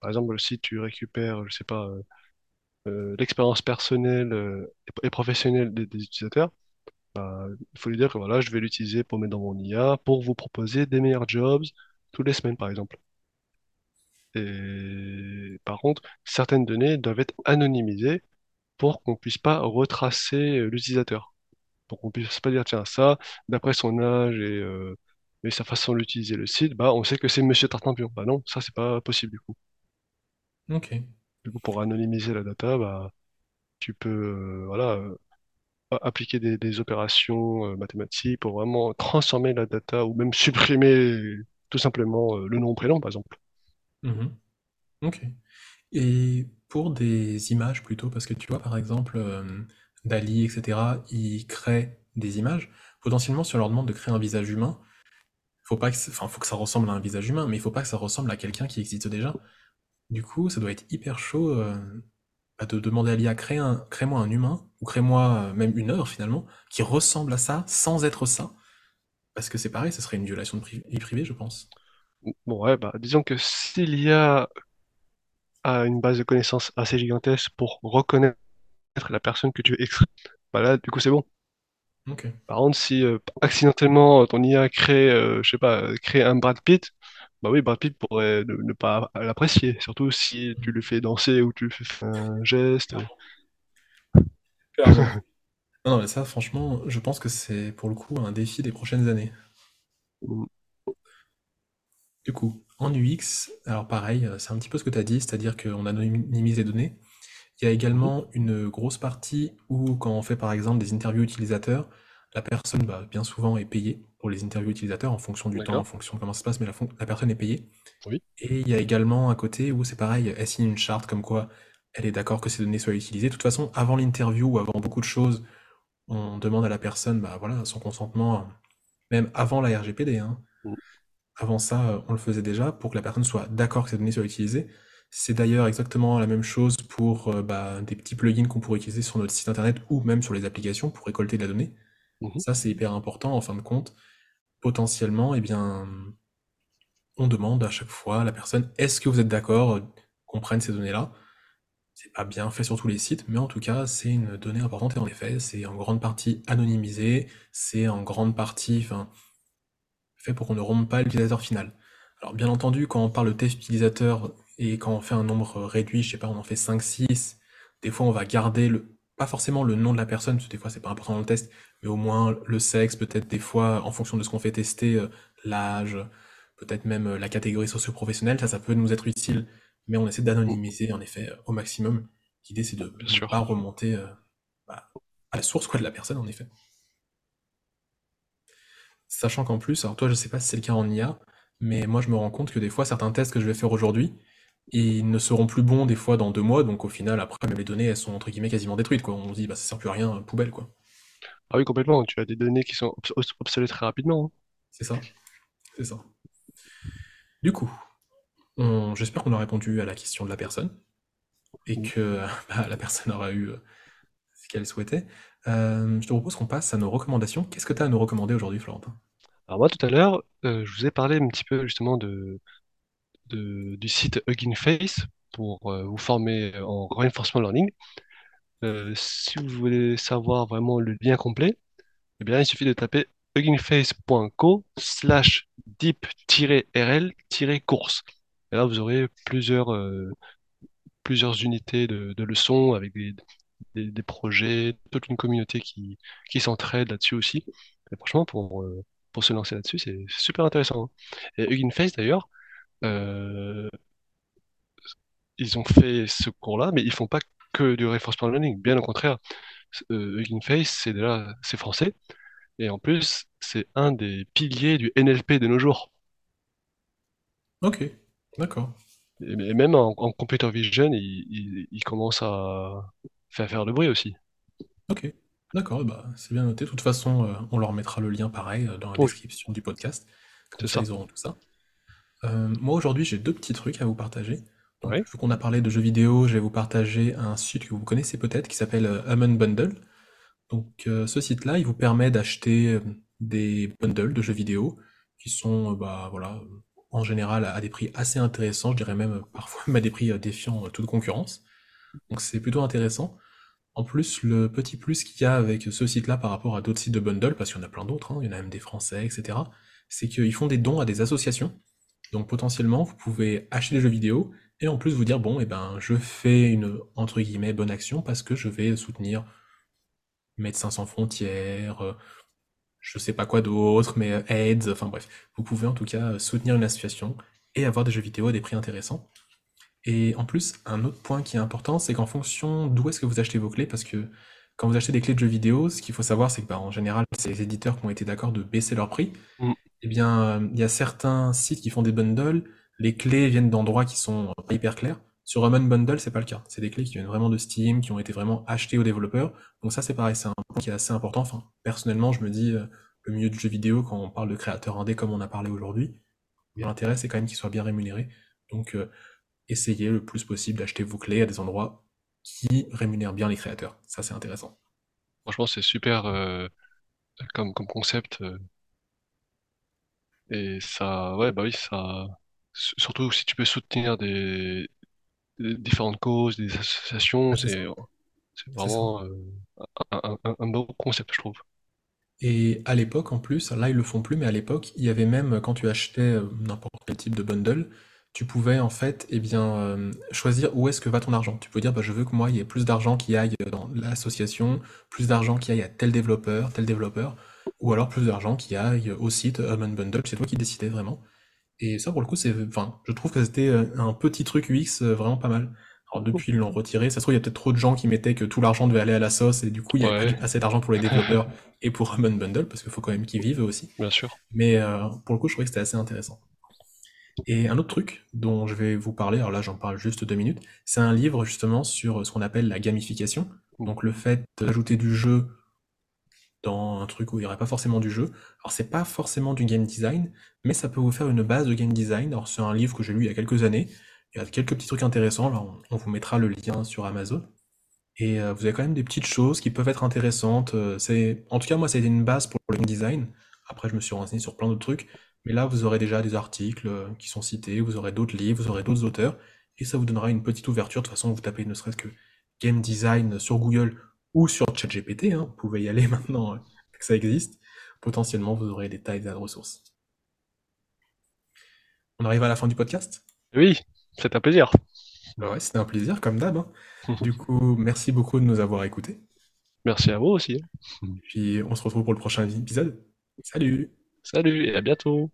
Par exemple, si tu récupères, je sais pas, euh, euh, l'expérience personnelle euh, et, professionnelle des, des utilisateurs, bah, il faut lui dire que voilà, je vais l'utiliser pour mettre dans mon IA pour vous proposer des meilleurs jobs toutes les semaines, par exemple. Et par contre, certaines données doivent être anonymisées pour qu'on puisse pas retracer euh, l'utilisateur. Pour qu'on puisse pas dire, tiens, ça, d'après son âge et, euh, et sa façon d'utiliser le site, bah, on sait que c'est Monsieur Tartampion. Bah non, ça, c'est pas possible du coup. Ok. Du coup, pour anonymiser la data, bah, tu peux, euh, voilà, euh, a- appliquer des, des opérations euh, mathématiques pour vraiment transformer la data ou même (laughs) supprimer tout simplement euh, le nom, prénom, par exemple. Mhm. Ok. Et pour des images plutôt, parce que tu vois, par exemple, euh, Dali, etc., ils créent des images. Potentiellement, si on leur demande de créer un visage humain, faut pas que, enfin, faut que ça ressemble à un visage humain, mais il faut pas que ça ressemble à quelqu'un qui existe déjà. Du coup, ça doit être hyper chaud euh, bah, de demander à l'IA crée un, crée-moi un humain, ou crée-moi même une œuvre finalement, qui ressemble à ça sans être ça. Parce que c'est pareil, ça serait une violation de pri- vie privée, je pense. Bon, ouais, bah, disons que s'il y a a une base de connaissances assez gigantesque pour reconnaître la personne que tu veux extraire, bah là, du coup, c'est bon. Par contre, si euh, accidentellement ton IA crée, euh, je sais pas, euh, crée un Brad Pitt, bah oui, Brad Pitt pourrait ne, ne pas l'apprécier, surtout si tu le fais danser ou tu lui fais un geste. (laughs) Non, non, mais ça, franchement, je pense que c'est pour le coup un défi des prochaines années. Mm, Du coup, en UX, alors pareil, euh, c'est un petit peu ce que tu as dit, c'est-à-dire qu'on anonymise les données. Il y a également une grosse partie où, quand on fait par exemple des interviews utilisateurs, la personne, bah, bien souvent, est payée pour les interviews utilisateurs en fonction du temps, en D'accord. fonction de comment ça se passe, mais la, fon- la personne est payée. Oui. Et il y a également un côté où c'est pareil, elle signe une charte comme quoi elle est d'accord que ces données soient utilisées. De toute façon, avant l'interview ou avant beaucoup de choses, on demande à la personne bah, voilà, son consentement, euh, même avant la RGPD. hein. Mm, Avant ça, euh, on le faisait déjà pour que la personne soit d'accord que ces données soient utilisées. C'est d'ailleurs exactement la même chose pour euh, bah, des petits plugins qu'on pourrait utiliser sur notre site internet ou même sur les applications pour récolter de la donnée. mhm. Ça, c'est hyper important en fin de compte. Potentiellement, eh bien, on demande à chaque fois à la personne est-ce que vous êtes d'accord qu'on prenne ces données-là? C'est pas bien fait sur tous les sites, mais en tout cas, c'est une donnée importante et en effet, c'est en grande partie anonymisé, c'est en grande partie, fait pour qu'on ne rompe pas l'utilisateur final. Alors bien entendu, quand on parle de test utilisateur et quand on fait un nombre réduit, je sais pas, on en fait cinq, six, des fois on va garder pas forcément le nom de la personne, parce que des fois c'est pas important dans le test, mais au moins le sexe, peut-être des fois en fonction de ce qu'on fait tester, euh, l'âge, peut-être même euh, la catégorie socio-professionnelle, ça ça peut nous être utile, mais on essaie d'anonymiser en effet euh, au maximum. L'idée c'est de ne pas remonter euh, bah, à la source quoi de la personne en effet. Sachant qu'en plus, alors toi, je sais pas si c'est le cas en IA, mais moi, je me rends compte que des fois, certains tests que je vais faire aujourd'hui, ils ne seront plus bons des fois dans deux mois, donc au final, après, les données, elles sont entre guillemets quasiment détruites, quoi. On se dit, bah, ça sert plus à rien, poubelle, quoi. Ah oui, complètement. Tu as des données qui sont obs- obs- obsolètes très rapidement. hein. C'est ça, c'est ça. Du coup, on- j'espère qu'on a répondu à la question de la personne, et que (laughs) bah, la personne aura eu euh, ce qu'elle souhaitait. Euh, je te propose qu'on passe à nos recommandations. Qu'est-ce que tu as à nous recommander aujourd'hui, Florentin? Alors moi, tout à l'heure, euh, je vous ai parlé un petit peu justement de, de- du site Hugging Face pour euh, vous former en reinforcement learning. Euh, si vous voulez savoir vraiment le lien complet, eh bien, il suffit de taper huggingface.co slash deep-rl-course. Et là, vous aurez plusieurs, euh, plusieurs unités de, leçons avec des, des, projets, toute une communauté qui, qui s'entraide là-dessus aussi. Et franchement, pour, euh, pour se lancer là-dessus, c'est super intéressant. hein. Et Hugging Face, d'ailleurs, euh, ils ont fait ce cours-là, mais ils font pas que du reinforcement learning. Bien au contraire, Hugging Face, c'est déjà, c'est français. Et en plus, c'est un des piliers du NLP de nos jours. Ok, d'accord. Et, et même en, en computer vision, il, il, il commence à faire faire le bruit aussi. Ok, d'accord, bah, c'est bien noté. De toute façon, euh, on leur mettra le lien pareil euh, dans la Oui, description du podcast. Comme c'est ça, ça. ils auront tout ça. Euh, moi, aujourd'hui, j'ai deux petits trucs à vous partager. Donc, Ouais. vu qu'on a parlé de jeux vidéo, je vais vous partager un site que vous connaissez peut-être qui s'appelle euh, Human Bundle. Donc euh, ce site-là, il vous permet d'acheter euh, des bundles de jeux vidéo qui sont, euh, bah voilà, en général à des prix assez intéressants, je dirais même euh, parfois même à des prix euh, défiant euh, toute concurrence. Donc c'est plutôt intéressant. En plus, le petit plus qu'il y a avec ce site-là par rapport à d'autres sites de bundle, parce qu'il y en a plein d'autres, hein, il y en a même des français, etc., c'est qu'ils font des dons à des associations. Donc potentiellement, vous pouvez acheter des jeux vidéo et en plus vous dire, bon, eh ben, je fais une, entre guillemets, bonne action parce que je vais soutenir Médecins sans frontières, je sais pas quoi d'autre, mais euh, AIDS, enfin bref. Vous pouvez en tout cas euh, soutenir une association et avoir des jeux vidéo à des prix intéressants. Et en plus, un autre point qui est important, c'est qu'en fonction d'où est-ce que vous achetez vos clés, parce que quand vous achetez des clés de jeux vidéo, ce qu'il faut savoir, c'est que bah, en général, c'est les éditeurs qui ont été d'accord de baisser leur prix. Mm. Eh bien, euh, il y a certains sites qui font des bundles, les clés viennent d'endroits qui sont pas hyper clairs. Sur Human Bundle, c'est pas le cas. C'est des clés qui viennent vraiment de Steam, qui ont été vraiment achetées aux développeurs. Donc ça, c'est pareil, c'est un point qui est assez important. Enfin, personnellement, je me dis, euh, le milieu du jeu vidéo, quand on parle de créateurs indés comme on a parlé aujourd'hui, eh l'intérêt, c'est quand même qu'ils soient bien rémunérés. Donc, euh, essayez le plus possible d'acheter vos clés à des endroits qui rémunèrent bien les créateurs. Ça, c'est intéressant. Franchement, c'est super euh, comme, comme concept. et ça, ouais, bah oui, ça. Surtout si tu peux soutenir des différentes causes, des associations, Ah, c'est vraiment euh, un, un, un un beau concept, je trouve. Et à l'époque, en plus, là ils le font plus, mais à l'époque, il y avait même, quand tu achetais euh, n'importe quel type de bundle, tu pouvais en fait, eh bien, euh, choisir où est-ce que va ton argent. Tu peux dire, bah, je veux que moi, il y ait plus d'argent qui aille dans l'association, plus d'argent qui aille à tel développeur, tel développeur, ou alors plus d'argent qui aille au site Human Bundle. C'est toi qui décidais vraiment. Et ça, pour le coup, c'est, enfin, je trouve que c'était euh, un petit truc UX euh, vraiment pas mal. Alors depuis, ils l'ont retiré. Ça se trouve, il y a peut-être trop de gens qui mettaient que tout l'argent devait aller à la sauce, et du coup, il n'y avait pas assez d'argent pour les (laughs) développeurs et pour Human Bundle, parce qu'il faut quand même qu'ils vivent eux aussi. bien sûr. Mais euh, pour le coup, je trouvais que c'était assez intéressant. Et un autre truc dont je vais vous parler, alors là j'en parle juste deux minutes, c'est un livre justement sur ce qu'on appelle la gamification. Donc le fait d'ajouter du jeu dans un truc où il n'y aurait pas forcément du jeu. Alors c'est pas forcément du game design, mais ça peut vous faire une base de game design. Alors c'est un livre que j'ai lu il y a quelques années. Il y a quelques petits trucs intéressants. Là, on, vous mettra le lien sur Amazon. Et euh, vous avez quand même des petites choses qui peuvent être intéressantes. Euh, c'est, en tout cas, moi, ça une base pour le game design. Après, je me suis renseigné sur plein d'autres trucs. Mais là, vous aurez déjà des articles euh, qui sont cités, vous aurez d'autres livres, vous aurez d'autres auteurs. Et ça vous donnera une petite ouverture. De toute façon, vous tapez ne serait-ce que game design sur Google ou sur ChatGPT. hein. Vous pouvez y aller (laughs) maintenant euh, que ça existe. Potentiellement, vous aurez des tailles de ressources. On arrive à la fin du podcast? Oui, c'est un plaisir. Bah ouais, c'était un plaisir, comme d'hab. hein. (laughs) Du coup, merci beaucoup de nous avoir écoutés. Merci à vous aussi. Puis on se retrouve pour le prochain épisode. Salut! Salut et à bientôt.